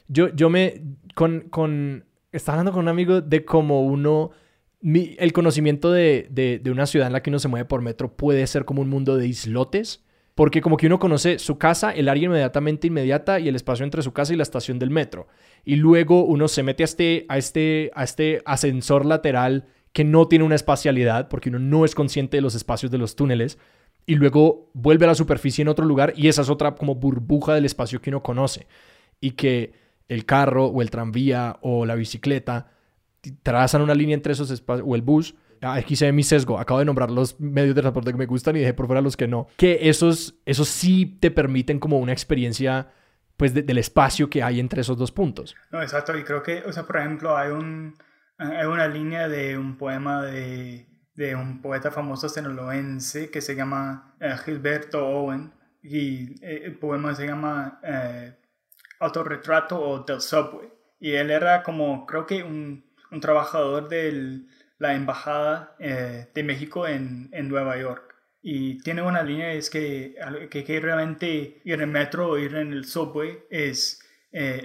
yo, yo me, con, con, estaba hablando con un amigo de cómo uno, mi, el conocimiento de, de, de una ciudad en la que uno se mueve por metro puede ser como un mundo de islotes. Porque como que uno conoce su casa, el área inmediatamente inmediata y el espacio entre su casa y la estación del metro. Y luego uno se mete a este, a este, a este ascensor lateral que no tiene una espacialidad, porque uno no es consciente de los espacios de los túneles, y luego vuelve a la superficie en otro lugar, y esa es otra como burbuja del espacio que uno conoce, y que el carro o el tranvía o la bicicleta trazan una línea entre esos espacios, o el bus, aquí se ve mi sesgo, acabo de nombrar los medios de transporte que me gustan y dejé por fuera los que no, que esos, esos sí te permiten como una experiencia pues del espacio que hay entre esos dos puntos. No, exacto, y creo que, o sea, por ejemplo, hay un hay una línea de un poema de, de un poeta famoso sinaloense que se llama eh, Gilberto Owen y eh, el poema se llama eh, Autorretrato o del Subway. Y él era como, creo que un, un trabajador de la Embajada de México en, en, Nueva York. Y tiene una línea, es que, que, que realmente ir en metro o ir en el subway es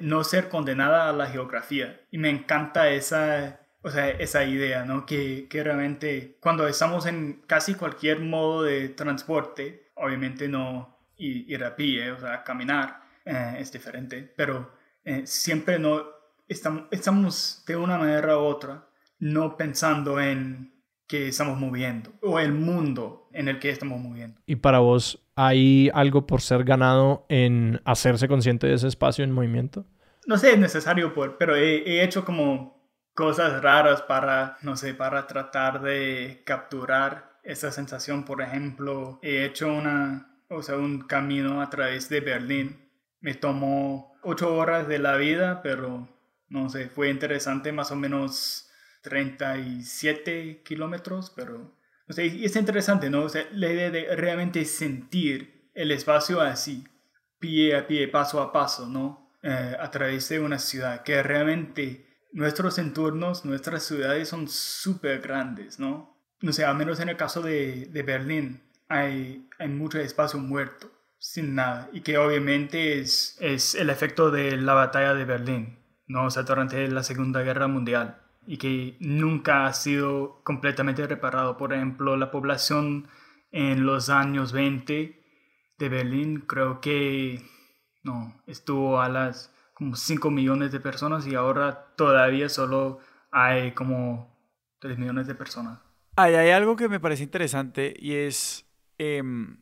no ser condenada a la geografía. Y me encanta esa, o sea, esa idea, ¿no? Que, que, realmente cuando estamos en casi cualquier modo de transporte, obviamente no ir, a pie, o sea, caminar eh, es diferente, pero eh, siempre no estamos, estamos de una manera u otra no pensando en que estamos moviendo o el mundo en el que estamos moviendo. ¿Y para vos hay algo por ser ganado en hacerse consciente de ese espacio en movimiento? No sé, es necesario, por, pero he, he hecho como cosas raras para, no sé, para tratar de capturar esa sensación. Por ejemplo, he hecho una, o sea, un camino a través de Berlín. Me tomó ocho horas de la vida, pero no sé, fue interesante, más o menos 37 kilómetros, pero no sé, es interesante, ¿no? O sea, la idea de realmente sentir el espacio así, pie a pie, paso a paso, ¿no? Eh, a través de una ciudad que realmente nuestros entornos, nuestras ciudades son súper grandes, ¿no? No sé, al menos en el caso de, de Berlín, hay, hay mucho espacio muerto, sin nada, y que obviamente es, es el efecto de la batalla de Berlín, ¿no? O sea, durante la Segunda Guerra Mundial, y que nunca ha sido completamente reparado. Por ejemplo, la población en los años 20 de Berlín creo que no estuvo a las como 5 millones de personas y ahora todavía solo hay como 3 millones de personas. Hay, hay algo que me parece interesante y es em,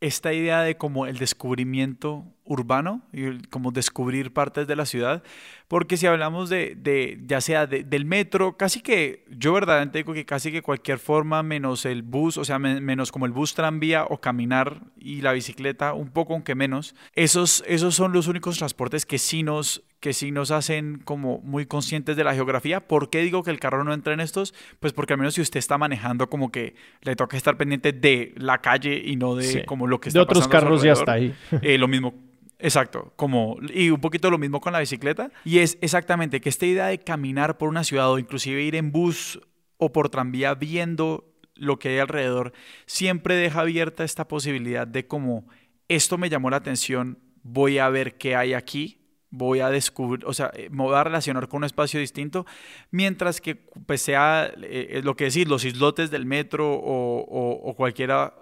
esta idea de como el descubrimiento urbano y como descubrir partes de la ciudad, porque si hablamos de, de ya sea del metro, casi que yo verdaderamente digo que casi que cualquier forma menos el bus, o sea, menos como el bus tranvía o caminar y la bicicleta, un poco aunque menos, esos, esos son los únicos transportes que sí nos que sí nos hacen como muy conscientes de la geografía. ¿Por qué digo que el carro no entra en estos? Pues porque al menos si usted está manejando como que le toca estar pendiente de la calle y no de como lo que está De otros carros ya está ahí. Eh, lo mismo Exacto, como y un poquito lo mismo con la bicicleta y es exactamente que esta idea de caminar por una ciudad o inclusive ir en bus o por tranvía viendo lo que hay alrededor siempre deja abierta esta posibilidad de como esto me llamó la atención, voy a ver qué hay aquí, voy a descubrir, o sea, me voy a relacionar con un espacio distinto, mientras que pues sea eh, lo que decir, los islotes del metro o, o cualquiera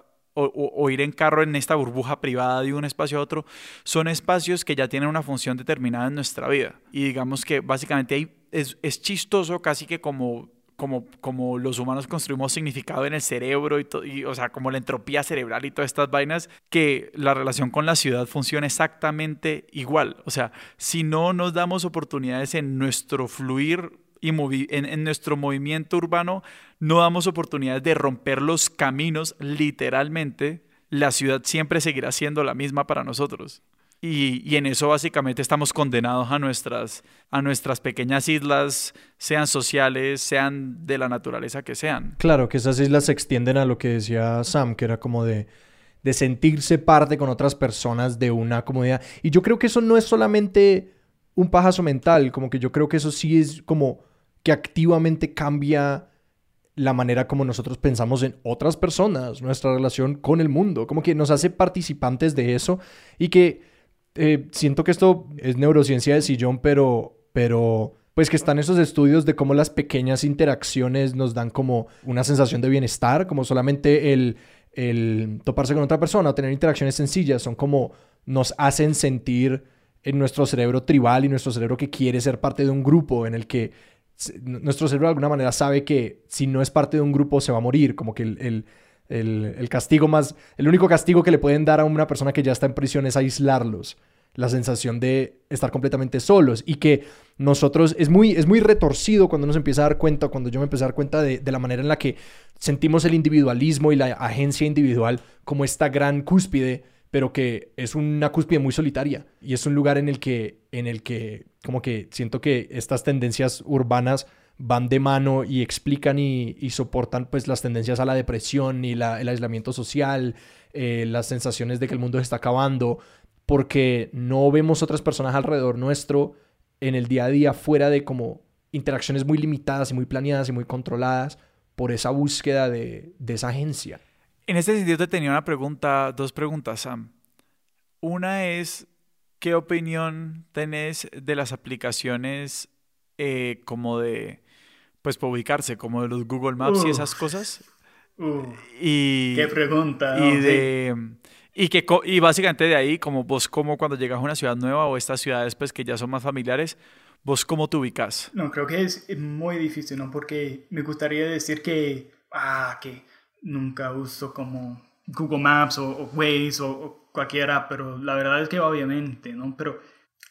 o, ir en carro en esta burbuja privada de un espacio a otro, son espacios que ya tienen una función determinada en nuestra vida. Y digamos que básicamente es, es chistoso casi que como como, como los humanos construimos significado en el cerebro y, y, o sea, como la entropía cerebral y todas estas vainas, que la relación con la ciudad funciona exactamente igual. O sea, si no nos damos oportunidades en nuestro fluir y en, nuestro movimiento urbano no damos oportunidades de romper los caminos literalmente, la ciudad siempre seguirá siendo la misma para nosotros. Y, en eso básicamente estamos condenados a nuestras, a nuestras pequeñas islas, sean sociales, sean de la naturaleza que sean. Claro, que esas islas se extienden a lo que decía Sam, que era como de, de sentirse parte con otras personas de una comunidad. Y yo creo que eso no es solamente un pajazo mental, como que yo creo que eso sí es como que activamente cambia la manera como nosotros pensamos en otras personas, nuestra relación con el mundo, como que nos hace participantes de eso y que eh, siento que esto es neurociencia de sillón, pero, pero pues que están esos estudios de cómo las pequeñas interacciones nos dan como una sensación de bienestar, como solamente el, el toparse con otra persona o tener interacciones sencillas, son como nos hacen sentir en nuestro cerebro tribal y nuestro cerebro que quiere ser parte de un grupo en el que nuestro cerebro de alguna manera sabe que si no es parte de un grupo se va a morir, como que el, el, castigo más, el único castigo que le pueden dar a una persona que ya está en prisión es aislarlos, la sensación de estar completamente solos y que nosotros es muy, es muy retorcido cuando nos empieza a dar cuenta, cuando yo me empecé a dar cuenta de, de la manera en la que sentimos el individualismo y la agencia individual como esta gran cúspide pero que es una cúspide muy solitaria y es un lugar en el que, en el que como que siento que estas tendencias urbanas van de mano y explican y, soportan pues las tendencias a la depresión y el aislamiento social, eh, las sensaciones de que el mundo se está acabando, porque no vemos otras personas alrededor nuestro en el día a día fuera de como interacciones muy limitadas y muy planeadas y muy controladas por esa búsqueda de esa agencia. En este sentido te tenía una pregunta, dos preguntas, Sam. Una es, ¿qué opinión tenés de las aplicaciones eh, como de, pues, para ubicarse, como de los Google Maps y esas cosas? y, qué pregunta. Y, de, y, que, y básicamente de ahí, como vos como cuando llegas a una ciudad nueva o estas ciudades pues que ya son más familiares, vos cómo te ubicas? No, creo que es muy difícil, ¿no? Porque me gustaría decir que, ah, que nunca uso como Google Maps o, Waze o, cualquiera, pero la verdad es que obviamente, ¿no? Pero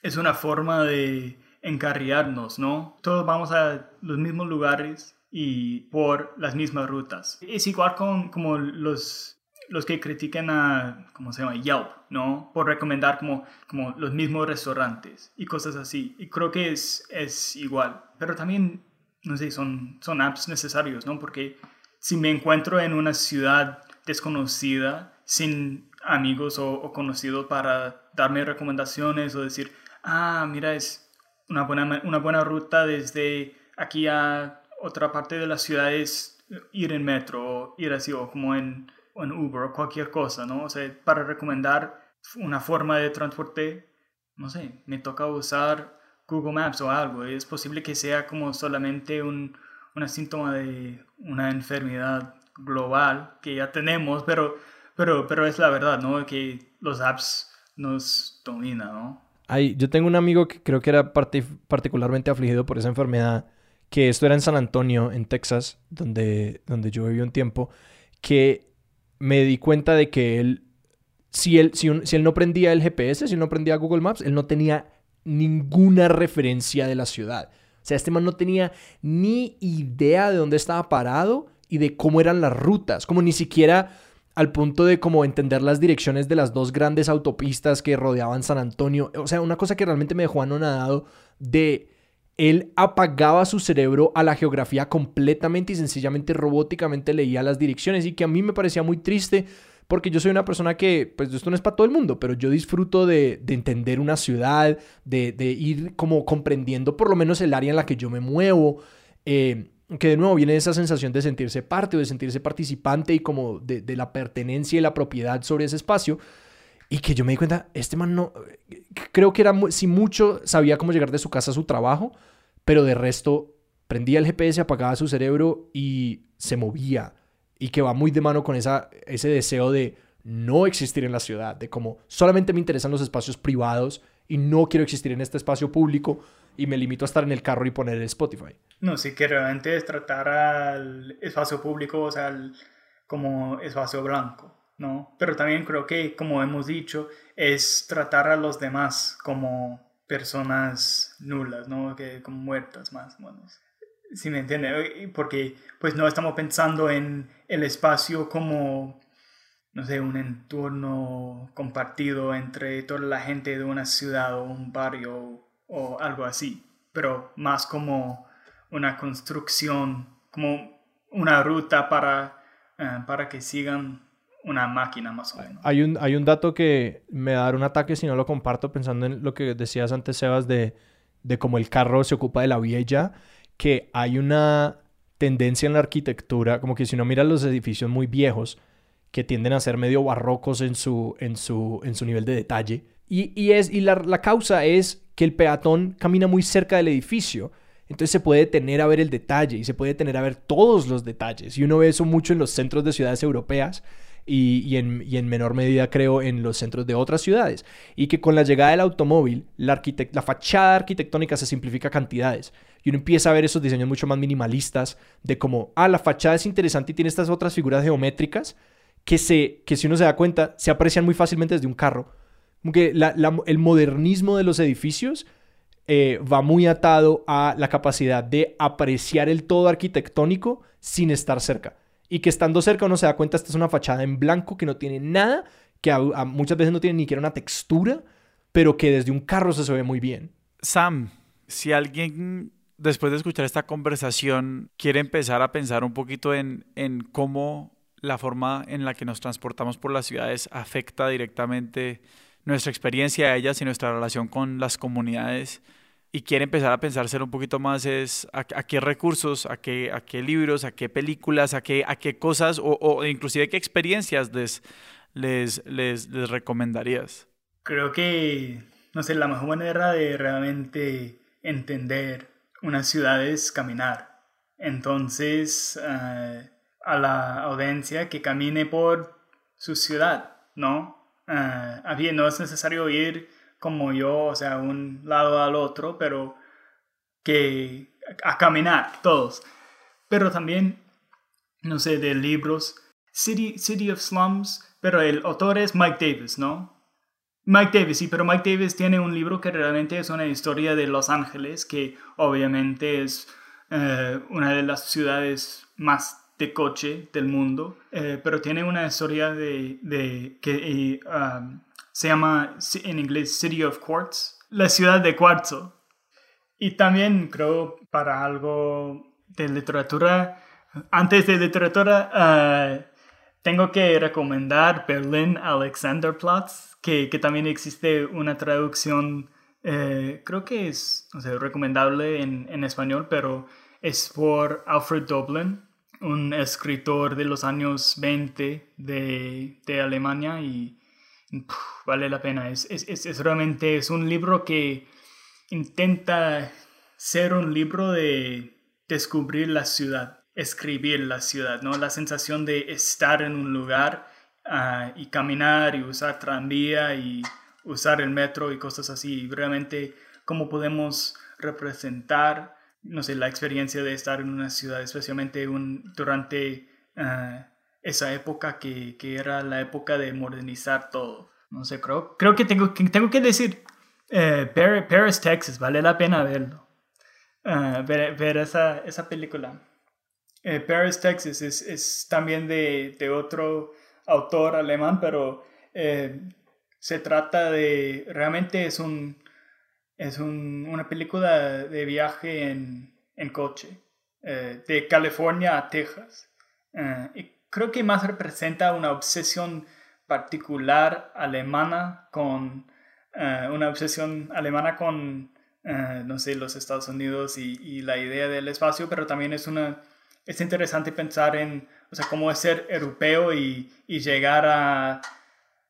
es una forma de encarriarnos, ¿no? Todos vamos a los mismos lugares y por las mismas rutas. Es igual con como los, los que critican a, ¿cómo se llama? Yelp, ¿no? Por recomendar como, como los mismos restaurantes y cosas así. Y creo que es, es igual. Pero también, no sé, son, son apps necesarios, ¿no? Porque si me encuentro en una ciudad desconocida, sin amigos o, conocidos para darme recomendaciones o decir, ah, mira, es una buena, una buena ruta desde aquí a otra parte de la ciudad es ir en metro o ir así o como en, en Uber o cualquier cosa, ¿no? O sea, para recomendar una forma de transporte, no sé, me toca usar Google Maps o algo. Es posible que sea como solamente un, una síntoma de una enfermedad global que ya tenemos, pero, pero, pero es la verdad, ¿no? Que los apps nos dominan, ¿no? Ay, yo tengo un amigo que creo que era particularmente afligido por esa enfermedad, que esto era en San Antonio, en Texas, donde, donde yo viví un tiempo, que me di cuenta de que él si él, si, si él no prendía el GPS, si él no prendía Google Maps, él no tenía ninguna referencia de la ciudad. O sea, este man no tenía ni idea de dónde estaba parado y de cómo eran las rutas, como ni siquiera al punto de como entender las direcciones de las dos grandes autopistas que rodeaban San Antonio. O sea, una cosa que realmente me dejó anonadado de él apagaba su cerebro a la geografía completamente y sencillamente robóticamente leía las direcciones y que a mí me parecía muy triste porque yo soy una persona que, pues esto no es para todo el mundo, pero yo disfruto de, entender una ciudad, de, ir como comprendiendo por lo menos el área en la que yo me muevo, eh, que de nuevo viene esa sensación de sentirse parte o de sentirse participante y como de, de la pertenencia y la propiedad sobre ese espacio. Y que yo me di cuenta, este man no, creo que era, si mucho, sabía cómo llegar de su casa a su trabajo, pero de resto prendía el GPS, apagaba su cerebro y se movía y que va muy de mano con esa, ese deseo de no existir en la ciudad, de como solamente me interesan los espacios privados y no quiero existir en este espacio público y me limito a estar en el carro y poner el Spotify. No, sí que realmente es tratar al espacio público, o sea, como espacio blanco, ¿no? Pero también creo que, como hemos dicho, es tratar a los demás como personas nulas, ¿no? Que como muertas más o menos. Si me entiende, porque pues no estamos pensando en el espacio como, no sé, un entorno compartido entre toda la gente de una ciudad o un barrio o algo así, pero más como una construcción, como una ruta para, eh, para que sigan una máquina más o menos. Hay un, hay un dato que me da un ataque si no lo comparto pensando en lo que decías antes, Sebas, de, de cómo el carro se ocupa de la vía ya que hay una tendencia en la arquitectura, como que si uno mira los edificios muy viejos, que tienden a ser medio barrocos en su, en su, en su nivel de detalle. Y, es, y la, la, causa es que el peatón camina muy cerca del edificio. Entonces se puede detener a ver el detalle y se puede detener a ver todos los detalles. Y uno ve eso mucho en los centros de ciudades europeas y, en, en, menor medida creo en los centros de otras ciudades. Y que con la llegada del automóvil, la, la fachada arquitectónica se simplifica cantidades. Y uno empieza a ver esos diseños mucho más minimalistas de como, ah, la fachada es interesante y tiene estas otras figuras geométricas que, se, que si uno se da cuenta, se aprecian muy fácilmente desde un carro. Como que el modernismo de los edificios eh, va muy atado a la capacidad de apreciar el todo arquitectónico sin estar cerca y que estando cerca uno se da cuenta, esta es una fachada en blanco que no tiene nada, que muchas veces no tiene ni siquiera una textura, pero que desde un carro se, ve muy bien. Sam, si alguien después de escuchar esta conversación quiere empezar a pensar un poquito en, en cómo la forma en la que nos transportamos por las ciudades afecta directamente nuestra experiencia de ellas y nuestra relación con las comunidades, y quiere empezar a pensárselo un poquito más es a, qué recursos, a qué, a qué libros, a qué películas, a qué, a qué cosas o, o inclusive qué experiencias les, les, les, les, recomendarías. Creo que, no sé, la mejor manera de realmente entender una ciudad es caminar. Entonces, eh, a la audiencia que camine por su ciudad, ¿no? Uh, no es necesario ir como yo, o sea, un lado al otro, pero que a caminar todos. Pero también, no sé, de libros, City, City of Slums, pero el autor es Mike Davis, ¿no? Mike Davis, sí, pero Mike Davis tiene un libro que realmente es una historia de Los Ángeles, que obviamente es eh, una de las ciudades más de coche del mundo, eh, pero tiene una historia de, de que um, se llama en inglés City of Quartz, la ciudad de cuarzo. Y también creo para algo de literatura, antes de literatura, uh, tengo que recomendar Berlin Alexanderplatz, que, que también existe una traducción, eh, creo que es no sé, recomendable en, en español, pero es por Alfred Doblin, un escritor de los años 20 de, de Alemania y vale la pena. Es, es, es, realmente es un libro que intenta ser un libro de descubrir la ciudad, escribir la ciudad, ¿no? La sensación de estar en un lugar ah, y caminar y usar tranvía y usar el metro y cosas así. Realmente cómo podemos representar, no sé, la experiencia de estar en una ciudad, especialmente un, durante... Uh, esa época que, que, era la época de modernizar todo. No sé, creo, creo que, tengo, que tengo que decir, eh, Paris, Texas, vale la pena verlo. Uh, ver, ver esa, esa película. Eh, Paris, Texas es, es también de, de, otro autor alemán, pero eh, se trata de, realmente es, un, es un, una película de viaje en, en coche, eh, de California a Texas. Creo que más representa una obsesión particular alemana con, una obsesión alemana con, no sé, los Estados Unidos y, la idea del espacio, pero también es una es interesante pensar en, o sea, cómo es ser europeo y, llegar a,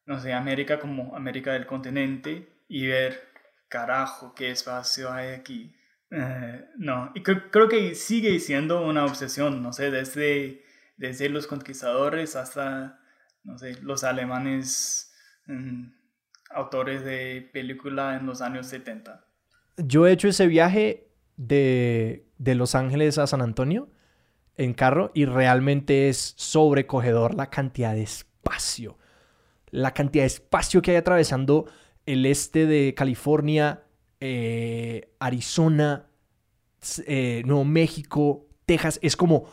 no sé, América como América del continente y ver, carajo, qué espacio hay aquí. Eh, no, y creo que sigue siendo una obsesión, no sé, desde, desde los conquistadores hasta, no sé, los alemanes, mm, autores de película en los años 70. Yo he hecho ese viaje de, de Los Ángeles a San Antonio en carro y realmente es sobrecogedor la cantidad de espacio. La cantidad de espacio que hay atravesando el este de California, eh, Arizona, eh, Nuevo México, Texas. Es como,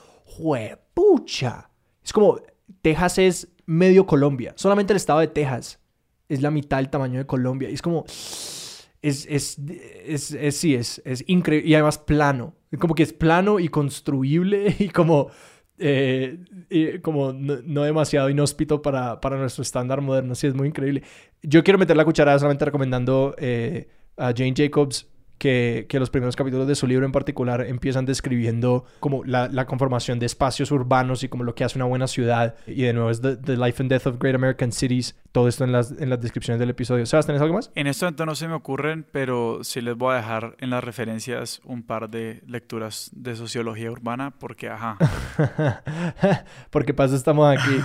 juepucha. Es como, Texas es medio Colombia. Solamente el estado de Texas es la mitad del tamaño de Colombia. Y es como, es, es, es, es sí, es, es increíble. Y además plano como que es plano y construible y como, eh, como no, demasiado inhóspito para, para nuestro estándar moderno. Sí, es muy increíble. Yo quiero meter la cucharada solamente recomendando eh, a Jane Jacobs que, que, los primeros capítulos de su libro en particular empiezan describiendo como la, la, conformación de espacios urbanos y como lo que hace una buena ciudad. Y de nuevo es The, Life and Death of Great American Cities. Todo esto en las, en las descripciones del episodio. ¿Sabes, tenés algo más? En este momento no se me ocurren, pero sí les voy a dejar en las referencias un par de lecturas de sociología urbana porque, ajá. porque pasa estamos aquí.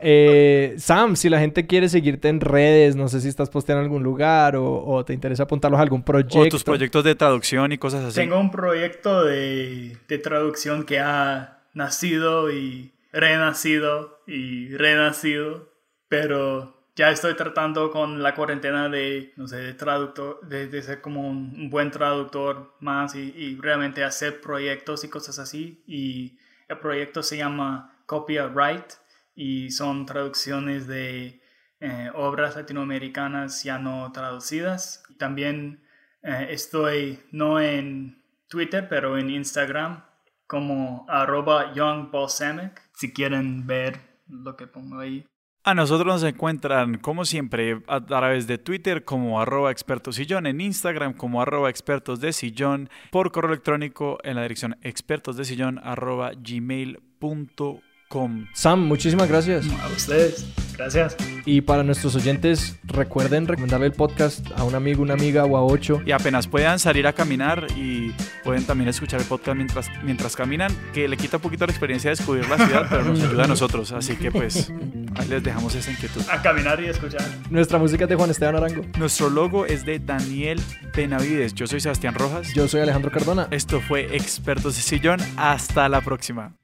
Eh, Sam, si la gente quiere seguirte en redes, no sé si estás posteando en algún lugar o, o te interesa apuntarlos a algún proyecto. O tus proyectos de traducción y cosas así. Tengo un proyecto de, de traducción que ha nacido y renacido y renacido, pero ya estoy tratando con la cuarentena de, no sé, de traductor, de, ser como un, buen traductor más y, y, realmente hacer proyectos y cosas así. Y el proyecto se llama Copyright y son traducciones de eh, obras latinoamericanas ya no traducidas. También eh, estoy no en Twitter, pero en Instagram como arroba youngbalsamic, si quieren ver lo que pongo ahí. A nosotros nos encuentran, como siempre, a través de Twitter como arroba expertos sillón, en Instagram como arroba expertos de sillón, por correo electrónico en la dirección expertos de sillón arroba. Sam, muchísimas gracias. A ustedes, gracias. Y para nuestros oyentes, recuerden recomendarle el podcast a un amigo, una amiga o a ocho. Y apenas puedan salir a caminar y pueden también escuchar el podcast mientras, mientras caminan, que le quita un poquito la experiencia de descubrir la ciudad, pero nos ayuda a nosotros. Así que pues ahí les dejamos esa inquietud. A caminar y escuchar. Nuestra música es de Juan Esteban Arango. Nuestro logo es de Daniel Benavides. Yo soy Sebastián Rojas. Yo soy Alejandro Cardona. Esto fue Expertos de Sillón. Hasta la próxima.